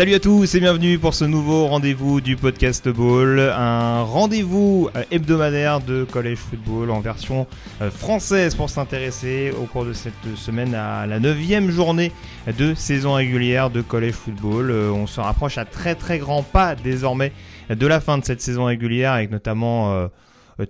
Salut à tous et bienvenue pour ce nouveau rendez-vous du podcast Ball, un rendez-vous euh, hebdomadaire de collège football en version euh, française pour s'intéresser au cours de cette semaine à la neuvième journée de saison régulière de collège football. Euh, On se rapproche à très très grands pas désormais de la fin de cette saison régulière avec notamment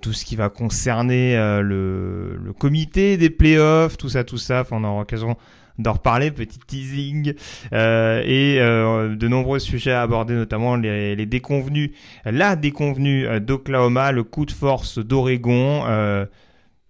tout ce qui va concerner le, le comité des playoffs, tout ça, tout ça. Enfin, on aura l'occasion d'en reparler, petit teasing, euh, et euh, de nombreux sujets à aborder, notamment les, déconvenus, la déconvenue d'Oklahoma, le coup de force d'Oregon, euh,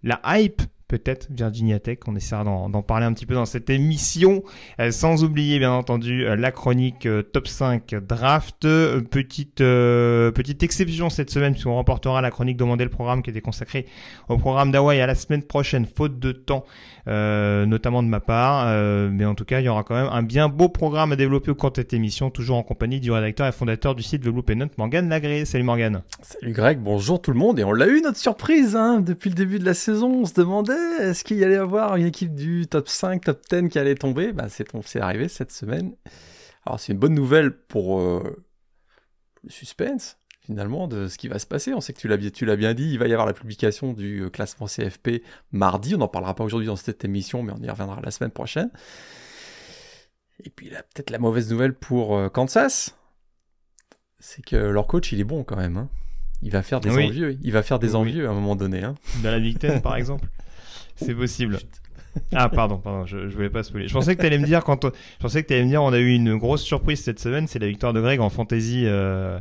la hype peut-être Virginia Tech, on essaiera d'en parler un petit peu dans cette émission, sans oublier bien entendu la chronique top 5 draft, petite, petite exception cette semaine puisqu'on remportera la chronique demandée le programme qui était consacré au programme d'Hawaï à la semaine prochaine, faute de temps euh, notamment de ma part. Euh, mais en tout cas, il y aura quand même un bien beau programme à développer au cours de cette émission, toujours en compagnie du rédacteur et fondateur du site The Blue Pennant, Morgan Lagré. Salut Morgan. Salut Greg, bonjour tout le monde. Et on l'a eu notre surprise hein, depuis le début de la saison. On se demandait est-ce qu'il y allait avoir une équipe du top 5, top 10 qui allait tomber? Bah, c'est c'est arrivé cette semaine. Alors c'est une bonne nouvelle pour euh, le suspense finalement de ce qui va se passer. On sait que tu l'as bien, tu l'as bien dit, il va y avoir la publication du euh, classement CFP mardi. On n'en parlera pas aujourd'hui dans cette émission, mais on y reviendra la semaine prochaine. Et puis là, peut-être la mauvaise nouvelle pour euh, Kansas, c'est que leur coach, il est bon quand même. hein. Il va faire des Oui. envieux. Il va faire des Oui. envieux à un moment donné. hein. Dans la Big Ten, par exemple C'est possible. Ah, pardon, pardon, je, je voulais pas spoiler. Je pensais que tu allais me dire, quand je pensais que tu allais me dire, on a eu une grosse surprise cette semaine, c'est la victoire de Greg en fantasy. euh,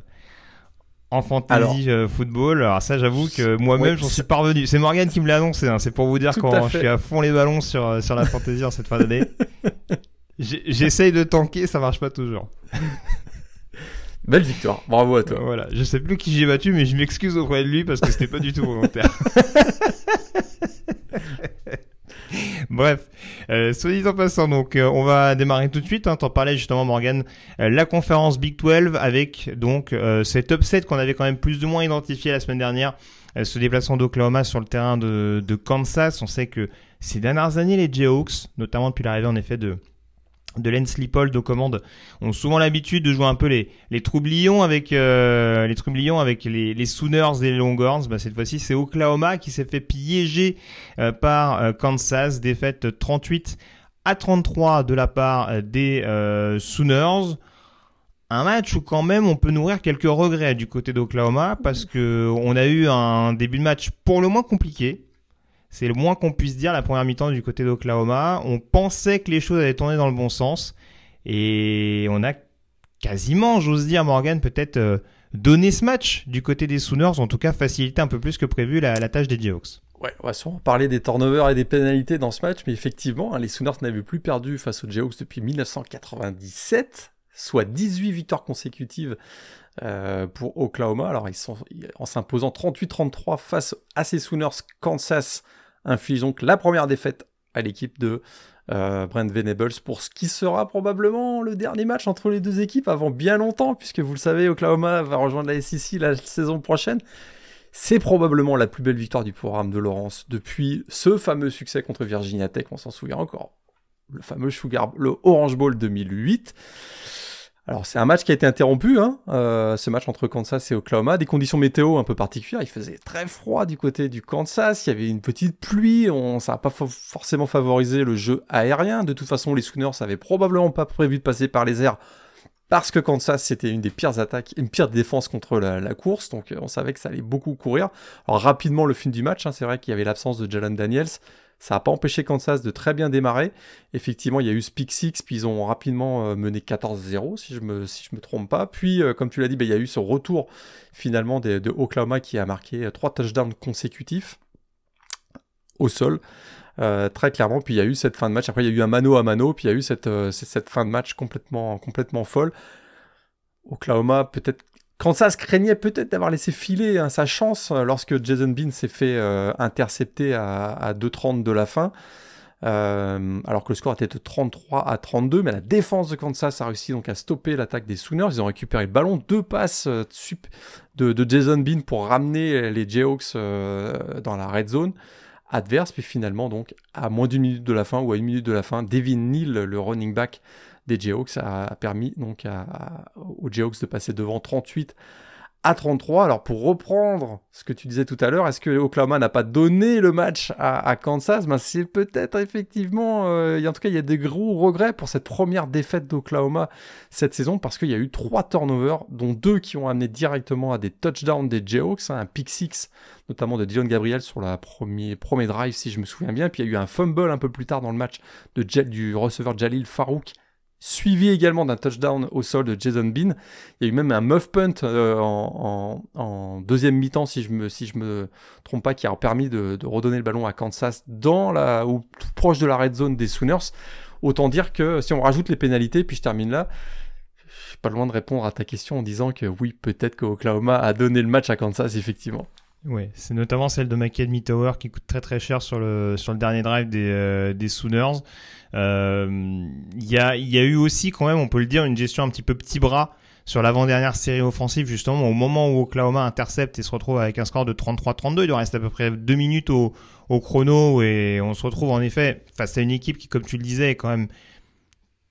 En fantasy Alors. euh, football. Alors ça, j'avoue que moi-même, j'en suis parvenu. C'est Morgan qui me l'a annoncé. hein. C'est pour vous dire quand je suis à fond les ballons sur euh, sur la fantasy en cette fin d'année. J'essaye de tanker, ça marche pas toujours. Belle victoire. Bravo à toi. Voilà, je sais plus qui j'ai battu, mais je m'excuse auprès de lui parce que c'était pas du tout volontaire. Bref, euh, soit dit en passant, donc euh, on va démarrer tout de suite. Hein, T'en parlais justement, Morgan, euh, la conférence Big 12 avec donc euh, cet upset qu'on avait quand même plus ou moins identifié la semaine dernière, ce déplacement d'Oklahoma sur le terrain de, de Kansas. On sait que ces dernières années, les Jayhawks, notamment depuis l'arrivée en effet de de Lance Leipold aux commandes ont souvent l'habitude de jouer un peu les, les troublions avec euh, les troublions avec les, Sooners et les Longhorns. Bah, cette fois-ci, c'est Oklahoma qui s'est fait piéger euh, par euh, Kansas, défaite 38 à 33 de la part euh, des euh, Sooners. Un match où quand même on peut nourrir quelques regrets du côté d'Oklahoma parce que on a eu un début de match pour le moins compliqué. C'est le moins qu'on puisse dire la première mi-temps du côté d'Oklahoma. On pensait que les choses allaient tourner dans le bon sens. Et on a quasiment, j'ose dire, Morgan, peut-être euh, donné ce match du côté des Sooners, en tout cas facilité un peu plus que prévu la, tâche des Jayhawks. Ouais, on va sûrement parler des turnovers et des pénalités dans ce match, mais effectivement, hein, les Sooners n'avaient plus perdu face aux Jayhawks depuis 1997, soit 18 victoires consécutives euh, pour Oklahoma. Alors, ils sont en s'imposant 38-33 face à ces Sooners, Kansas inflige donc la première défaite à l'équipe de euh, Brent Venables pour ce qui sera probablement le dernier match entre les deux équipes avant bien longtemps, puisque vous le savez, Oklahoma va rejoindre la SEC la saison prochaine. C'est probablement la plus belle victoire du programme de Laurence depuis ce fameux succès contre Virginia Tech, on s'en souvient encore. Le fameux Sugar, le Orange Bowl 2008. Alors c'est un match qui a été interrompu, hein, euh, ce match entre Kansas et Oklahoma, des conditions météo un peu particulières. Il faisait très froid du côté du Kansas, il y avait une petite pluie, on, ça n'a pas fo- forcément favorisé le jeu aérien. De toute façon, les Sooners n'avaient probablement pas prévu de passer par les airs parce que Kansas c'était une des pires attaques, une pire défense contre la, course, donc euh, on savait que ça allait beaucoup courir. Rapidement le film du match, hein, c'est vrai qu'il y avait l'absence de Jalen Daniels, ça n'a pas empêché Kansas de très bien démarrer. Effectivement, il y a eu ce pick six, puis ils ont rapidement euh, mené 14-0 si je me si je me trompe pas. Puis euh, comme tu l'as dit, ben, il y a eu ce retour finalement de, Oklahoma qui a marqué euh, trois touchdowns consécutifs. au sol. très clairement, puis il y a eu cette fin de match. Après, il y a eu un mano à mano, puis il y a eu cette, cette fin de match complètement, complètement folle. Oklahoma, peut-être Kansas craignait peut-être d'avoir laissé filer hein, sa chance lorsque Jason Bean s'est fait intercepter à, à 2.30 de la fin. Euh, alors que le score était de 33 à 32, mais la défense de Kansas a réussi donc à stopper l'attaque des Sooners. Ils ont récupéré le ballon, deux passes euh, de, Jason Bean pour ramener les Jayhawks euh, dans la red zone adverse. Puis finalement, donc à moins d'une minute de la fin ou à une minute de la fin, Devin Neal, le running back des Jayhawks, a permis donc aux Jayhawks de passer devant 38 à 33. Alors pour reprendre ce que tu disais tout à l'heure, est-ce que Oklahoma n'a pas donné le match à, Kansas? Ben, C'est peut-être effectivement, euh, en tout cas il y a des gros regrets pour cette première défaite d'Oklahoma cette saison parce qu'il y a eu trois turnovers, dont deux qui ont amené directement à des touchdowns des Jayhawks, hein, un pick six notamment de Dylan Gabriel sur la premier, premier drive si je me souviens bien, puis il y a eu un fumble un peu plus tard dans le match de, du receveur Jalil Farouk suivi également d'un touchdown au sol de Jason Bean. Il y a eu même un muff punt euh, en, deuxième mi-temps, si je me me trompe pas, qui a permis de, redonner le ballon à Kansas dans la ou proche de la red zone des Sooners. Autant dire que si on rajoute les pénalités, puis je termine là. Je suis pas loin de répondre à ta question en disant que oui, peut-être que Oklahoma a donné le match à Kansas, effectivement. Oui, c'est notamment celle de McKenny Tower qui coûte très très cher sur le, sur le dernier drive des, euh, des Sooners. Euh, il y, a, y a eu aussi quand même, on peut le dire, une gestion un petit peu petit bras sur l'avant-dernière série offensive, justement, au moment où Oklahoma intercepte et se retrouve avec un score de 33-32, il doit rester à peu près deux minutes au, au chrono et on se retrouve en effet face à une équipe qui, comme tu le disais, est quand même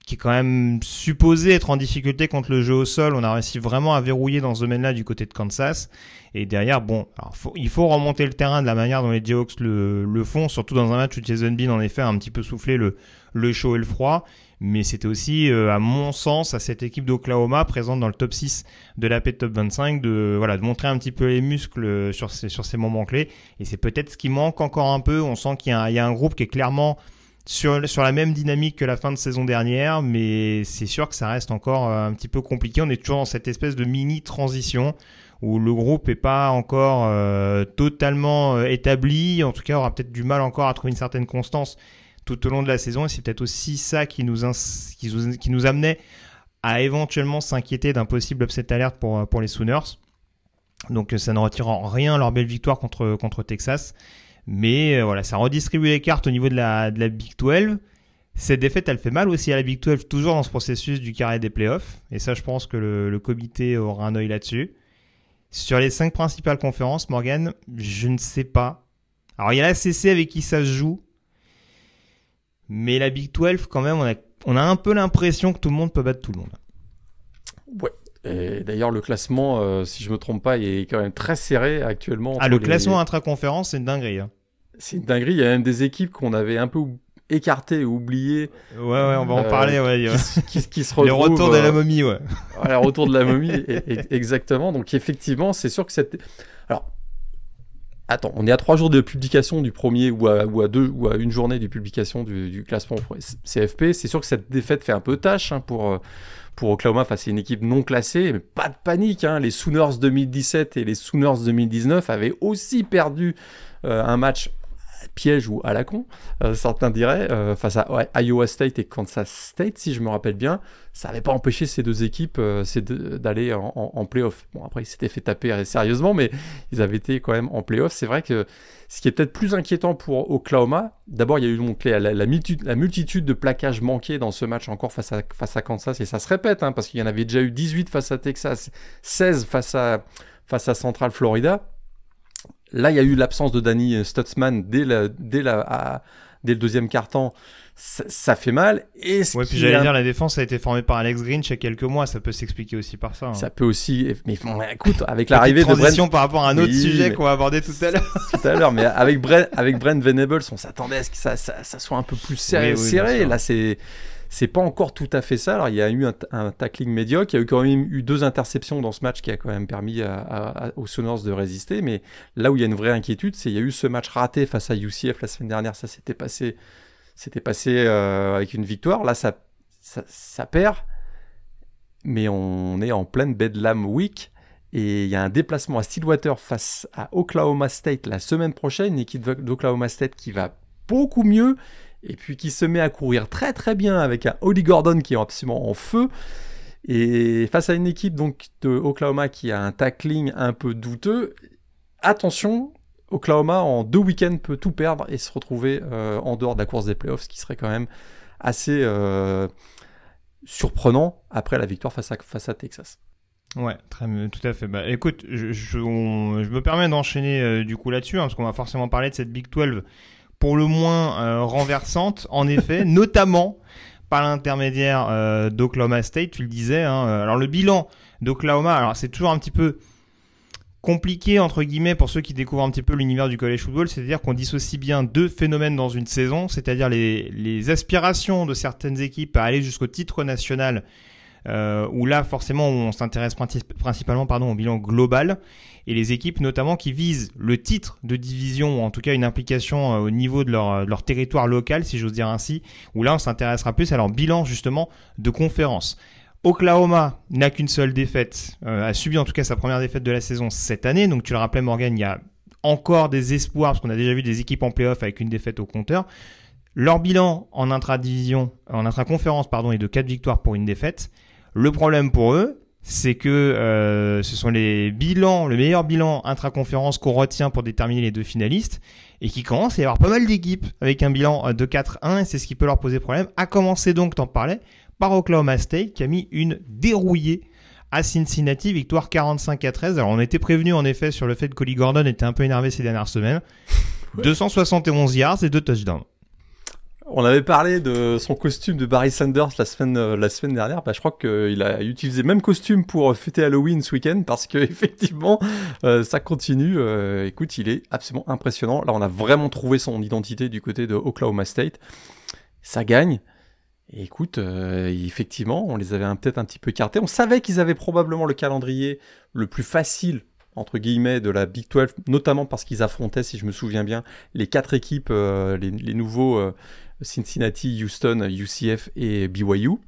qui est quand même supposé être en difficulté contre le jeu au sol. On a réussi vraiment à verrouiller dans ce domaine-là du côté de Kansas. Et derrière, bon, il faut remonter le terrain de la manière dont les Jayhawks le, le, font, surtout dans un match où Jason Bean en effet a un petit peu soufflé le, chaud et le froid. Mais c'était aussi, euh, à mon sens, à cette équipe d'Oklahoma présente dans le top 6 de la P Top 25 de, voilà, de montrer un petit peu les muscles sur ces, sur ces moments clés. Et c'est peut-être ce qui manque encore un peu. On sent qu'il y, a un groupe qui est clairement sur, la même dynamique que la fin de saison dernière, mais c'est sûr que ça reste encore euh, un petit peu compliqué. On est toujours dans cette espèce de mini transition où le groupe est pas encore euh, totalement euh, établi, en tout cas aura peut-être du mal encore à trouver une certaine constance tout au long de la saison, et c'est peut-être aussi ça qui nous, amenait à éventuellement s'inquiéter d'un possible upset alert pour, pour les Sooners. Donc ça ne retire en rien leur belle victoire contre, contre Texas. Mais euh, voilà, ça redistribue les cartes au niveau de la, de la Big 12. Cette défaite, elle fait mal aussi à la Big 12, toujours dans ce processus du carré des playoffs. Et ça, je pense que le, comité aura un œil là-dessus. Sur les cinq principales conférences, Morgan, je ne sais pas. Alors, il y a la CC avec qui ça se joue. Mais la Big 12, quand même, on a, on a un peu l'impression que tout le monde peut battre tout le monde. Ouais, d'ailleurs, le classement, euh, si je me trompe pas, est quand même très serré actuellement. Ah, le classement intra-conférence, c'est une dinguerie. Hein. C'est une dinguerie. Il y a même des équipes qu'on avait un peu écartées, oubliées. Ouais, ouais, on va en euh, parler. Ouais, qui, qui, se retrouvent, Les retours de la euh, momie, ouais. le retour de la momie, exactement. Donc, effectivement, c'est sûr que cette. Alors, Attends, on est à trois jours de publication du premier ou à, ou à deux ou à une journée de publication du, classement CFP. C'est sûr que cette défaite fait un peu tâche hein, pour, euh, pour Oklahoma face à une équipe non classée, mais pas de panique. Hein. Les Sooners 2017 et les Sooners 2019 avaient aussi perdu euh, un match piège ou à la con, euh, certains diraient, euh, face à Iowa State et Kansas State, si je me rappelle bien, ça n'avait pas empêché ces deux équipes euh, d'aller en, en, playoff. Bon, après, ils s'étaient fait taper sérieusement, mais ils avaient été quand même en playoff. C'est vrai que ce qui est peut-être plus inquiétant pour Oklahoma, d'abord, il y a eu la, multitude, de plaquages manqués dans ce match encore face à, Kansas, et ça se répète, hein, parce qu'il y en avait déjà eu 18 face à Texas, 16 face à, face à Central Florida. Là, il y a eu l'absence de Danny Stutzman dès, dès, la, dès le deuxième quart-temps. Ça, fait mal. Et ouais, puis j'allais dire, la défense a été formée par Alex Green il y a quelques mois. Ça peut s'expliquer aussi par ça. Hein. Ça peut aussi. Mais écoute, avec l'arrivée de Brent. par rapport à un autre sujet qu'on va aborder tout à l'heure. tout à l'heure, mais avec Brent, avec Brent Venables, on s'attendait à ce que ça, ça, soit un peu plus serré. serré. Là, c'est c'est pas encore tout à fait ça. Alors, il y a eu un, tackling médiocre, il y a eu quand même eu deux interceptions dans ce match qui a quand même permis aux Sonors de résister. Mais là où il y a une vraie inquiétude, c'est qu'il y a eu ce match raté face à UCF la semaine dernière. Ça s'était passé, c'était passé euh, avec une victoire. Là, ça, ça, perd. Mais on est en pleine Bedlam Week. Et il y a un déplacement à Stillwater face à Oklahoma State la semaine prochaine, une équipe d'Oklahoma State qui va beaucoup mieux et puis qui se met à courir très très bien avec un Holly Gordon qui est absolument en feu. Et face à une équipe donc de Oklahoma qui a un tackling un peu douteux, attention, Oklahoma en deux week-ends peut tout perdre et se retrouver euh, en dehors de la course des playoffs, ce qui serait quand même assez euh, surprenant après la victoire face à, face à Texas. Ouais, tout à fait. Bah, écoute, je, je, me permets d'enchaîner euh, du coup là-dessus, hein, parce qu'on va forcément parler de cette Big 12 pour le moins renversante, en effet, notamment par l'intermédiaire d'Oklahoma State, tu le disais. Hein, alors le bilan d'Oklahoma, alors c'est toujours un petit peu compliqué entre guillemets pour ceux qui découvrent un petit peu l'univers du college football, c'est-à-dire qu'on dissocie bien deux phénomènes dans une saison, c'est-à-dire les, les, aspirations de certaines équipes à aller jusqu'au titre national, euh, où là forcément on s'intéresse principalement pardon, au bilan global, et les équipes notamment qui visent le titre de division, ou en tout cas une implication euh, au niveau de leur, territoire local, si j'ose dire ainsi, où là on s'intéressera plus à leur bilan justement de conférence. Oklahoma n'a qu'une seule défaite, euh, a subi en tout cas sa première défaite de la saison cette année. Donc tu le rappelais Morgan, il y a encore des espoirs parce qu'on a déjà vu des équipes en playoff avec une défaite au compteur. Leur bilan en intra-division, en intra-conférence pardon, est de 4 victoires pour une défaite. Le problème pour eux, c'est que euh, ce sont les bilans, le meilleur bilan intra-conférence qu'on retient pour déterminer les deux finalistes et qui commence à y avoir pas mal d'équipes avec un bilan de 4-1 et c'est ce qui peut leur poser problème. À commencer donc, t'en parlais, par Oklahoma State qui a mis une dérouillée à Cincinnati, victoire 45 à 13. Alors on était prévenu en effet sur le fait que Collie Gordon était un peu énervé ces dernières semaines. 271 yards et deux touchdowns. On avait parlé de son costume de Barry Sanders la semaine, euh, dernière. Bah, je crois qu'il a utilisé le même costume pour fêter Halloween ce week-end parce que effectivement, euh, ça continue. Euh, écoute, il est absolument impressionnant. Là, on a vraiment trouvé son identité du côté de Oklahoma State. Ça gagne écoute, euh, effectivement, on les avait peut-être un petit peu écartés. On savait qu'ils avaient probablement le calendrier le plus facile entre guillemets de la Big 12, notamment parce qu'ils affrontaient, si je me souviens bien, les quatre équipes, euh, les, nouveaux euh, Cincinnati, Houston, UCF et BYU.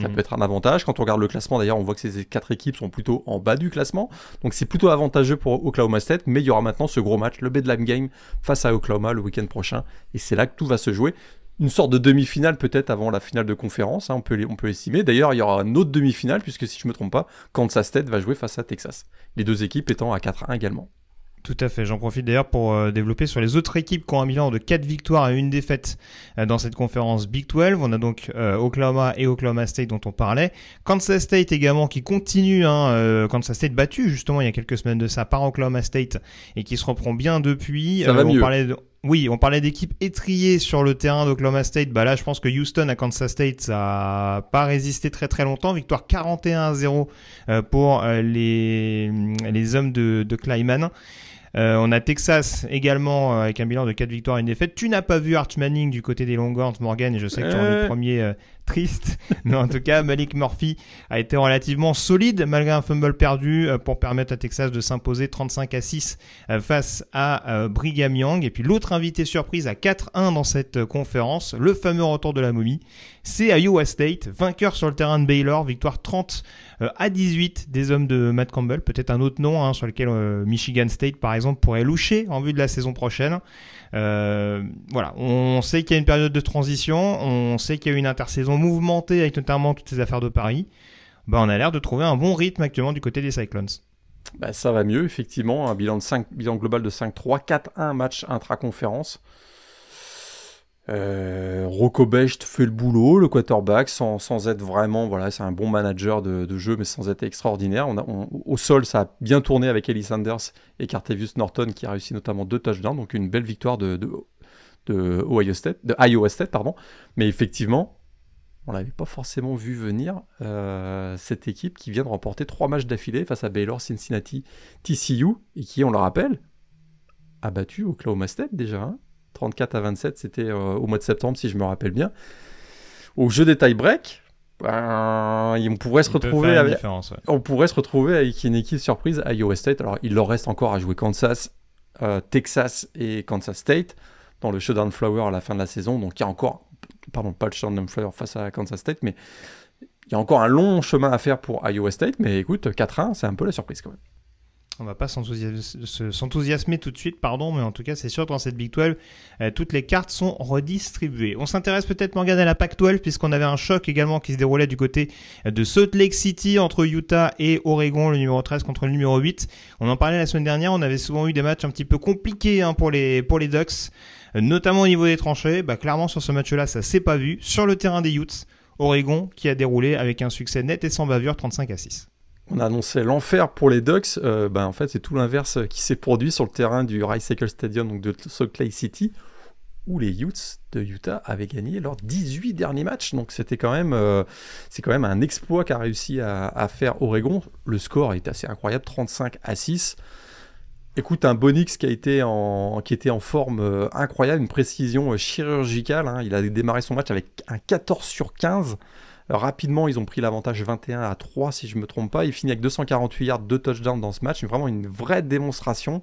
Ça mhm. peut être un avantage. Quand on regarde le classement, d'ailleurs, on voit que ces quatre équipes sont plutôt en bas du classement. Donc c'est plutôt avantageux pour Oklahoma State. Mais il y aura maintenant ce gros match, le Bedlam Game, face à Oklahoma le week-end prochain. Et c'est là que tout va se jouer une sorte de demi-finale peut-être avant la finale de conférence, hein, on peut on peut estimer. D'ailleurs, il y aura une autre demi-finale puisque si je me trompe pas, Kansas State va jouer face à Texas. Les deux équipes étant à 4-1 également. Tout à fait. J'en profite d'ailleurs pour euh, développer sur les autres équipes qui ont un bilan de 4 victoires et une défaite euh, dans cette conférence Big 12. On a donc euh, Oklahoma et Oklahoma State dont on parlait. Kansas State également qui continue. Hein, Kansas State battu justement il y a quelques semaines de ça par Oklahoma State et qui se reprend bien depuis. Ça va mieux. parlait de... Oui, on parlait d'équipes étriées sur le terrain d'Oklahoma State. Bah là, je pense que Houston à Kansas State, ça a pas résisté très très longtemps. Victoire 41 à 0 pour les, les hommes de, de Kleiman. Euh, on a Texas également euh, avec un bilan de 4 victoires et une défaite. Tu n'as pas vu Arch Manning du côté des Longhorns, Morgan, et je sais que tu es le premier euh, triste. Mais en tout cas, Malik Murphy a été relativement solide malgré un fumble perdu pour permettre à Texas de s'imposer 35 à 6 face à Brigham Young. Et puis l'autre invité surprise à 4-1 dans cette conférence, le fameux retour de la momie, c'est Iowa State, vainqueur sur le terrain de Baylor, victoire 30 à 18 des hommes de Matt Campbell. Peut-être un autre nom hein, sur lequel Michigan State, par exemple, pourrait loucher en vue de la saison prochaine. Euh, voilà, on sait qu'il y a une période de transition, on sait qu'il y a une intersaison mouvementée avec notamment toutes ces affaires de Paris. Bah, on a l'air de trouver un bon rythme actuellement du côté des Cyclones. Bah, ça va mieux, effectivement. Un bilan, de 5, bilan global de 5-3, 4-1 match intra-conférence. Euh, fait le boulot, le quarterback, sans, sans être vraiment, voilà, c'est un bon manager de, jeu, mais sans être extraordinaire. Au sol, ça a bien tourné avec Ellie Sanders et Cartevius Norton, qui a réussi notamment deux touchdowns, donc une belle victoire de, de, Ohio State, de Iowa State, pardon. Mais effectivement, on l'avait pas forcément vu venir, euh, cette équipe qui vient de remporter trois matchs d'affilée face à Baylor, Cincinnati, TCU, et qui, on le rappelle, a battu Oklahoma State déjà. Hein 34 à 27, c'était euh, au mois de septembre, si je me rappelle bien. Au jeu des tie-break, ben, on pourrait se retrouver avec, on pourrait se retrouver avec une équipe surprise à Iowa State. Alors, il leur reste encore à jouer Kansas, euh, Texas et Kansas State dans le showdown flower à la fin de la saison. Donc, il y a encore, pardon, pas le showdown flower face à Kansas State, mais il y a encore un long chemin à faire pour Iowa State. Mais écoute, 4-1, c'est un peu la surprise quand même. On va pas s'enthousiasmer tout de suite, pardon, mais en tout cas, c'est sûr, dans cette Big 12, euh, toutes les cartes sont redistribuées. On s'intéresse peut-être, Morgan, à la Pac 12, puisqu'on avait un choc également qui se déroulait du côté de Salt Lake City entre Utah et Oregon, le numéro 13 contre le numéro 8. On en parlait la semaine dernière, on avait souvent eu des matchs un petit peu compliqués hein, pour, les, pour les Ducks, euh, notamment au niveau des tranchées. Bah, clairement, sur ce match-là, ça s'est pas vu. Sur le terrain des Utes, Oregon qui a déroulé avec un succès net et sans bavure, 35 à 6 on a annoncé l'enfer pour les Ducks, euh, ben, en fait c'est tout l'inverse qui s'est produit sur le terrain du Rice Stadium de Salt Lake City, où les Utes de Utah avaient gagné leurs 18 derniers matchs. Donc c'était quand même, euh, c'est quand même un exploit qu'a réussi à, faire Oregon. Le score est assez incroyable, 35 à 6. Écoute, un Bonix qui, était en forme euh, incroyable, une précision chirurgicale. Hein. Il a démarré son match avec un 14 sur 15 rapidement, ils ont pris l'avantage 21 à 3, si je ne me trompe pas. Il finit avec 248 yards, 2 touchdowns dans ce match. Vraiment une vraie démonstration.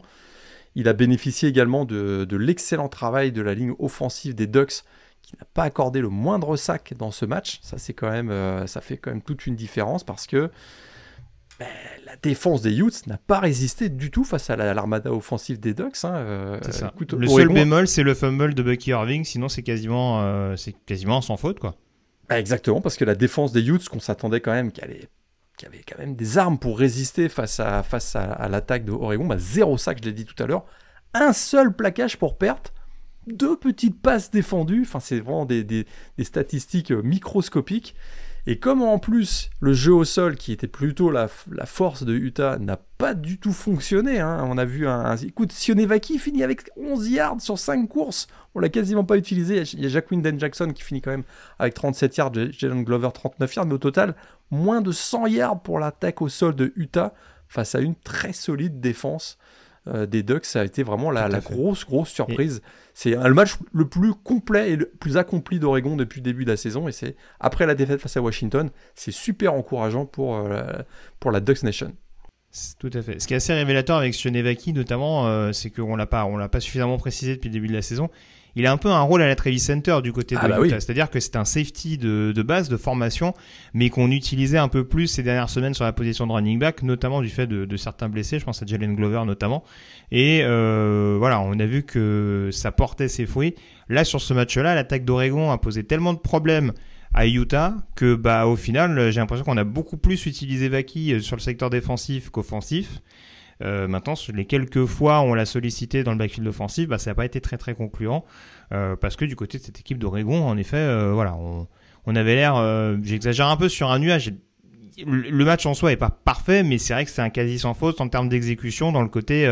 Il a bénéficié également de, l'excellent travail de la ligne offensive des Ducks, qui n'a pas accordé le moindre sac dans ce match. Ça, c'est quand même, euh, ça fait quand même toute une différence parce que ben, la défense des Utes n'a pas résisté du tout face à l'armada offensive des Ducks. Hein. Euh, le seul bémol, c'est le fumble de Bucky Irving. Sinon, c'est quasiment, euh, c'est quasiment sans faute, quoi. Bah, exactement, parce que la défense des Utes, qu'on s'attendait quand même qu'elle avait quand même des armes pour résister face à, l'attaque de Oregon, bah, zéro sac, je l'ai dit tout à l'heure, un seul plaquage pour perte, deux petites passes défendues, enfin c'est vraiment des, statistiques microscopiques. Et comme en plus le jeu au sol, qui était plutôt la, force de Utah, n'a pas du tout fonctionné, hein. on a vu un, Écoute, Sionevaki finit avec 11 yards sur 5 courses, on l'a quasiment pas utilisé. Il y a Jacqueline Den Jackson qui finit quand même avec 37 yards, Jalen Glover 39 yards, mais au total, moins de 100 yards pour l'attaque au sol de Utah face à une très solide défense euh, des Ducks. Ça a été vraiment la, grosse, grosse surprise. C'est le match le plus complet et le plus accompli d'Oregon depuis le début de la saison. Et c'est après la défaite face à Washington, c'est super encourageant pour, euh, pour la Ducks Nation. Tout à fait. Ce qui est assez révélateur avec Sionevaki notamment, euh, c'est qu'on l'a pas, on l'a pas suffisamment précisé depuis le début de la saison il a un peu un rôle à la Travis Center du côté de ah bah Utah. C'est-à-dire que c'est un safety de, base, de formation, mais qu'on utilisait un peu plus ces dernières semaines sur la position de running back, notamment du fait de, certains blessés. Je pense à Jalen Glover notamment. Et euh, voilà, on a vu que ça portait ses fruits. Là, sur ce match-là, l'attaque d'Oregon a posé tellement de problèmes à Utah que bah au final j'ai l'impression qu'on a beaucoup plus utilisé Vaki euh, sur le secteur défensif qu'offensif euh, maintenant, les quelques fois où on l'a sollicité dans le backfield offensif, bah, ça n'a pas été très très concluant euh, parce que du côté de cette équipe d'Oregon, en effet, euh, voilà, on, avait l'air, j'exagère un peu sur un nuage. Le match en soi est pas parfait, mais c'est vrai que c'est un quasi sans faute en termes d'exécution dans le côté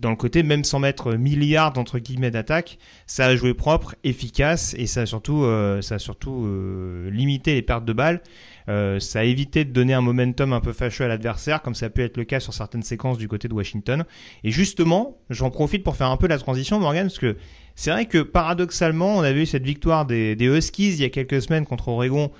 dans le côté, même sans mettre milliards entre guillemets d'attaque, ça a joué propre, efficace et ça a surtout, euh, ça a surtout euh, limité les pertes de balles. Euh, ça a évité de donner un momentum un peu fâcheux à l'adversaire, comme ça a pu être le cas sur certaines séquences du côté de Washington. Et justement, j'en profite pour faire un peu la transition, Morgan, parce que c'est vrai que paradoxalement, on avait eu cette victoire des, Huskies il y a quelques semaines contre Oregon,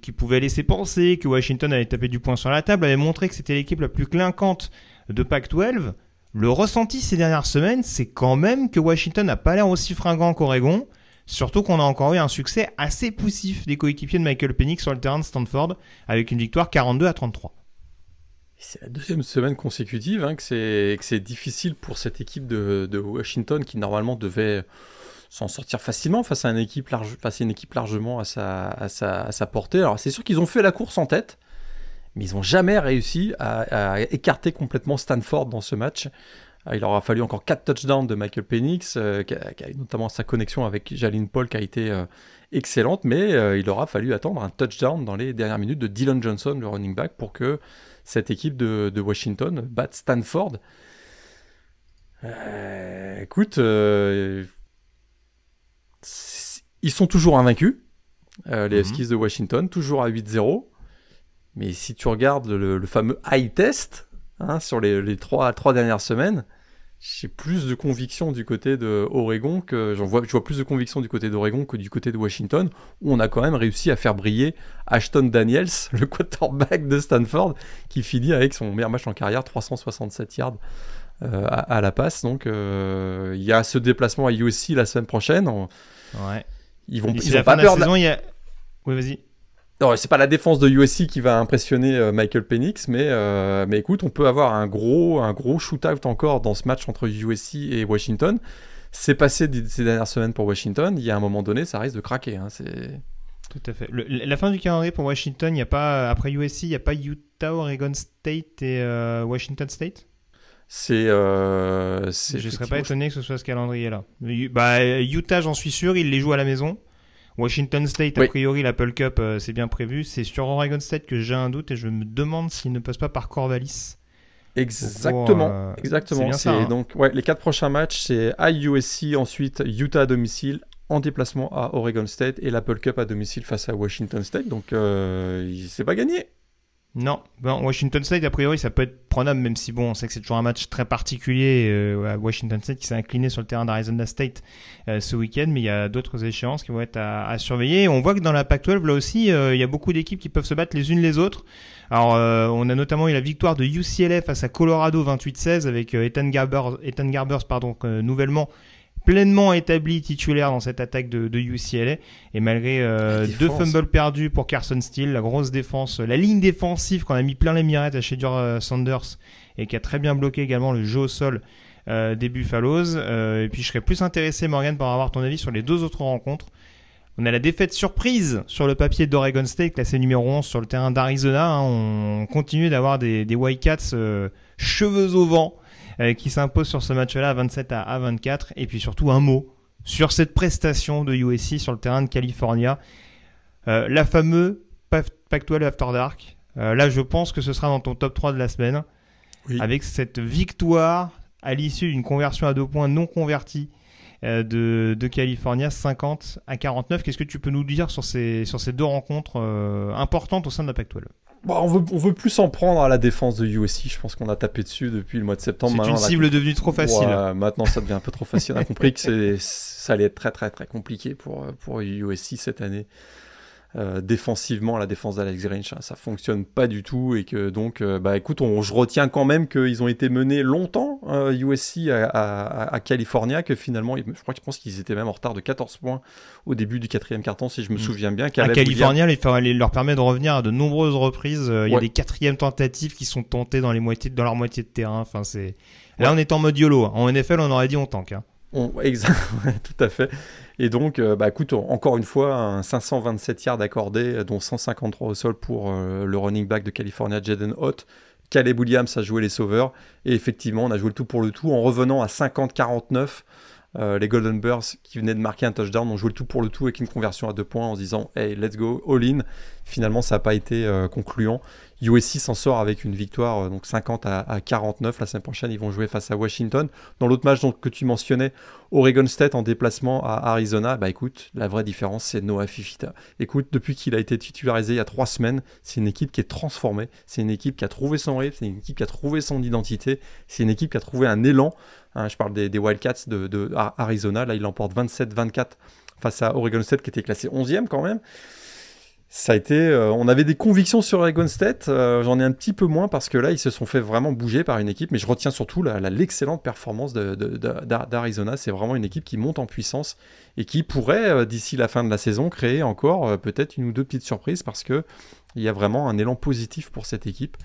qui pouvait laisser penser que Washington allait taper du poing sur la table, avait montré que c'était l'équipe la plus clinquante de Pac-12. Le ressenti ces dernières semaines, c'est quand même que Washington n'a pas l'air aussi fringant qu'Oregon. Surtout qu'on a encore eu un succès assez poussif des coéquipiers de Michael Penix sur le terrain de Stanford, avec une victoire 42 à 33. C'est la deuxième semaine consécutive hein, que c'est difficile pour cette équipe de, Washington qui normalement devait s'en sortir facilement face à une équipe, largement à sa, à sa portée. Alors c'est sûr qu'ils ont fait la course en tête, mais ils n'ont jamais réussi à, écarter complètement Stanford dans ce match. Euh, il aura fallu encore 4 touchdowns de Michael Penix, euh, qui, a, notamment sa connexion avec Jalin Paul qui a été euh, excellente, mais il aura fallu attendre un touchdown dans les dernières minutes de Dylan Johnson, le running back, pour que cette équipe de, Washington batte Stanford. écoute, ils sont toujours invaincus, les. Huskies de Washington, toujours à 8-0. Mais si tu regardes le, fameux high test hein, sur les, les trois, trois, dernières semaines, j'ai plus de conviction du côté de Oregon que j'en vois, je vois plus de conviction du côté d'Oregon que du côté de Washington, où on a quand même réussi à faire briller Ashton Daniels, le quarterback de Stanford, qui finit avec son meilleur match en carrière, 367 yards euh, à, la passe. Donc euh, il y a ce déplacement à USC la semaine prochaine. Ouais. Ils vont, ils ont pas peur. Saison, y a... Oui, vas-y. Non, c'est pas la défense de USC qui va impressionner euh, Michael Penix, mais, euh, mais écoute, on peut avoir un gros, un gros shootout encore dans ce match entre USC et Washington. C'est passé ces dernières semaines pour Washington. Il y a un moment donné, ça risque de craquer. Hein, c'est... Tout à fait. la fin du calendrier pour Washington, il y a pas après USC, il n'y a pas Utah, Oregon State et euh, Washington State? C'est, euh, je ne serais pas étonné que ce soit ce calendrier-là. Bah, Utah, j'en suis sûr, il les joue à la maison. Washington State, a priori, l'Apple Cup, euh, c'est bien prévu. C'est sur Oregon State que j'ai un doute et je me demande s'il ne passe pas par Corvallis. Exactement, euh, exactement. C'est hein. donc ouais, les quatre prochains matchs, c'est à USC, ensuite Utah à domicile, en déplacement à Oregon State et l'Apple Cup à domicile face à Washington State. Donc euh, c'est pas gagné. Non, bon, Washington State, a priori, ça peut être prenable, même si bon, on sait que c'est toujours un match très particulier euh, à Washington State qui s'est incliné sur le terrain d'Arizona State euh, ce week-end, mais il y a d'autres échéances qui vont être à, surveiller. on voit que dans la Pac-12, là aussi, euh, il y a beaucoup d'équipes qui peuvent se battre les unes les autres. Alors, on a notamment eu la victoire de UCLA face à Colorado 28-16 avec Ethan Garbers, Ethan Garbers pardon, nouvellement pleinement établi titulaire dans cette attaque de, de UCLA et malgré euh, deux fumbles perdus pour Carson Steele, la grosse défense, la ligne défensive qu'on a mis plein les mirettes à Shadur euh, Sanders et qui a très bien bloqué également le jeu au sol euh, des Buffaloes. et puis je serais plus intéressé Morgan par avoir ton avis sur les deux autres rencontres. On a la défaite surprise sur le papier d'Oregon State, classé numéro 11 sur le terrain d'Arizona. Hein. On continue d'avoir des, des Wildcats cheveux au vent euh, qui s'impose sur ce match-là 27 à, 24. Et puis surtout un mot sur cette prestation de USC sur le terrain de California. Euh, la fameuse Pac-12 After Dark. Euh, là, je pense que ce sera dans ton top 3 de la semaine. Avec cette victoire à l'issue d'une conversion à deux points non convertie de, de, California, 50 à 49. Qu'est-ce que tu peux nous dire sur ces, sur ces deux rencontres importantes au sein de la Pac-12 Bon, on, veut, on veut plus en prendre à la défense de USC. Je pense qu'on a tapé dessus depuis le mois de septembre. C'est une cible devenue trop facile. maintenant, ça devient un peu trop facile. On a compris que ça allait être très, très, très compliqué pour, pour USC cette année. Euh, défensivement, la défense d'Alex Grinch, hein, ça fonctionne pas du tout et que donc, euh, bah écoute, on, je retiens quand même qu'ils ont été menés longtemps USC euh, à, à, California, que finalement, je crois que je pense qu'ils étaient même en retard de 14 points au début du quatrième carton, si je me mm. souviens bien. À California, il leur permet de revenir à de nombreuses reprises. Il y a des quatrièmes tentatives qui sont tentées dans les moitiés, dans leur moitié de terrain. Enfin, c'est là, on est en mode YOLO. Hein. En NFL, on aurait dit on tank. Hein. On, exact, tout à fait. Et donc, euh, bah, écoute, encore une fois, un 527 yards accordé, dont 153 au sol pour euh, le running back de California, Jaden Hott. Caleb Williams a joué les sauveurs. Et effectivement, on a joué le tout pour le tout en revenant à 50-49. Euh, les Golden Bears qui venaient de marquer un touchdown ont joué le tout pour le tout avec une conversion à deux points en se disant Hey, let's go, all in. Finalement, ça n'a pas été concluant. USC s'en sort avec une victoire euh, donc 50 à, 49. La semaine prochaine, ils vont jouer face à Washington. Dans l'autre match donc, que tu mentionnais, Oregon State en déplacement à Arizona, bah écoute, la vraie différence, c'est Noah Fifita. Écoute, depuis qu'il a été titularisé il y a trois semaines, c'est une équipe qui est transformée. C'est une équipe qui a trouvé son rythme, c'est une équipe qui a trouvé son identité, c'est une équipe qui a trouvé un élan. Hein, je parle des, Wildcats de, Arizona. Là, il emporte 27-24 face à Oregon State qui était classé 11e quand même euh, on avait des convictions sur Oregon State, euh, j'en ai un petit peu moins parce que là ils se sont fait vraiment bouger par une équipe, mais je retiens surtout l'excellente performance d'Arizona. C'est vraiment une équipe qui monte en puissance et qui pourrait euh, d'ici la fin de la saison créer encore peut-être une ou deux petites surprises parce que il y a vraiment un élan positif pour cette équipe.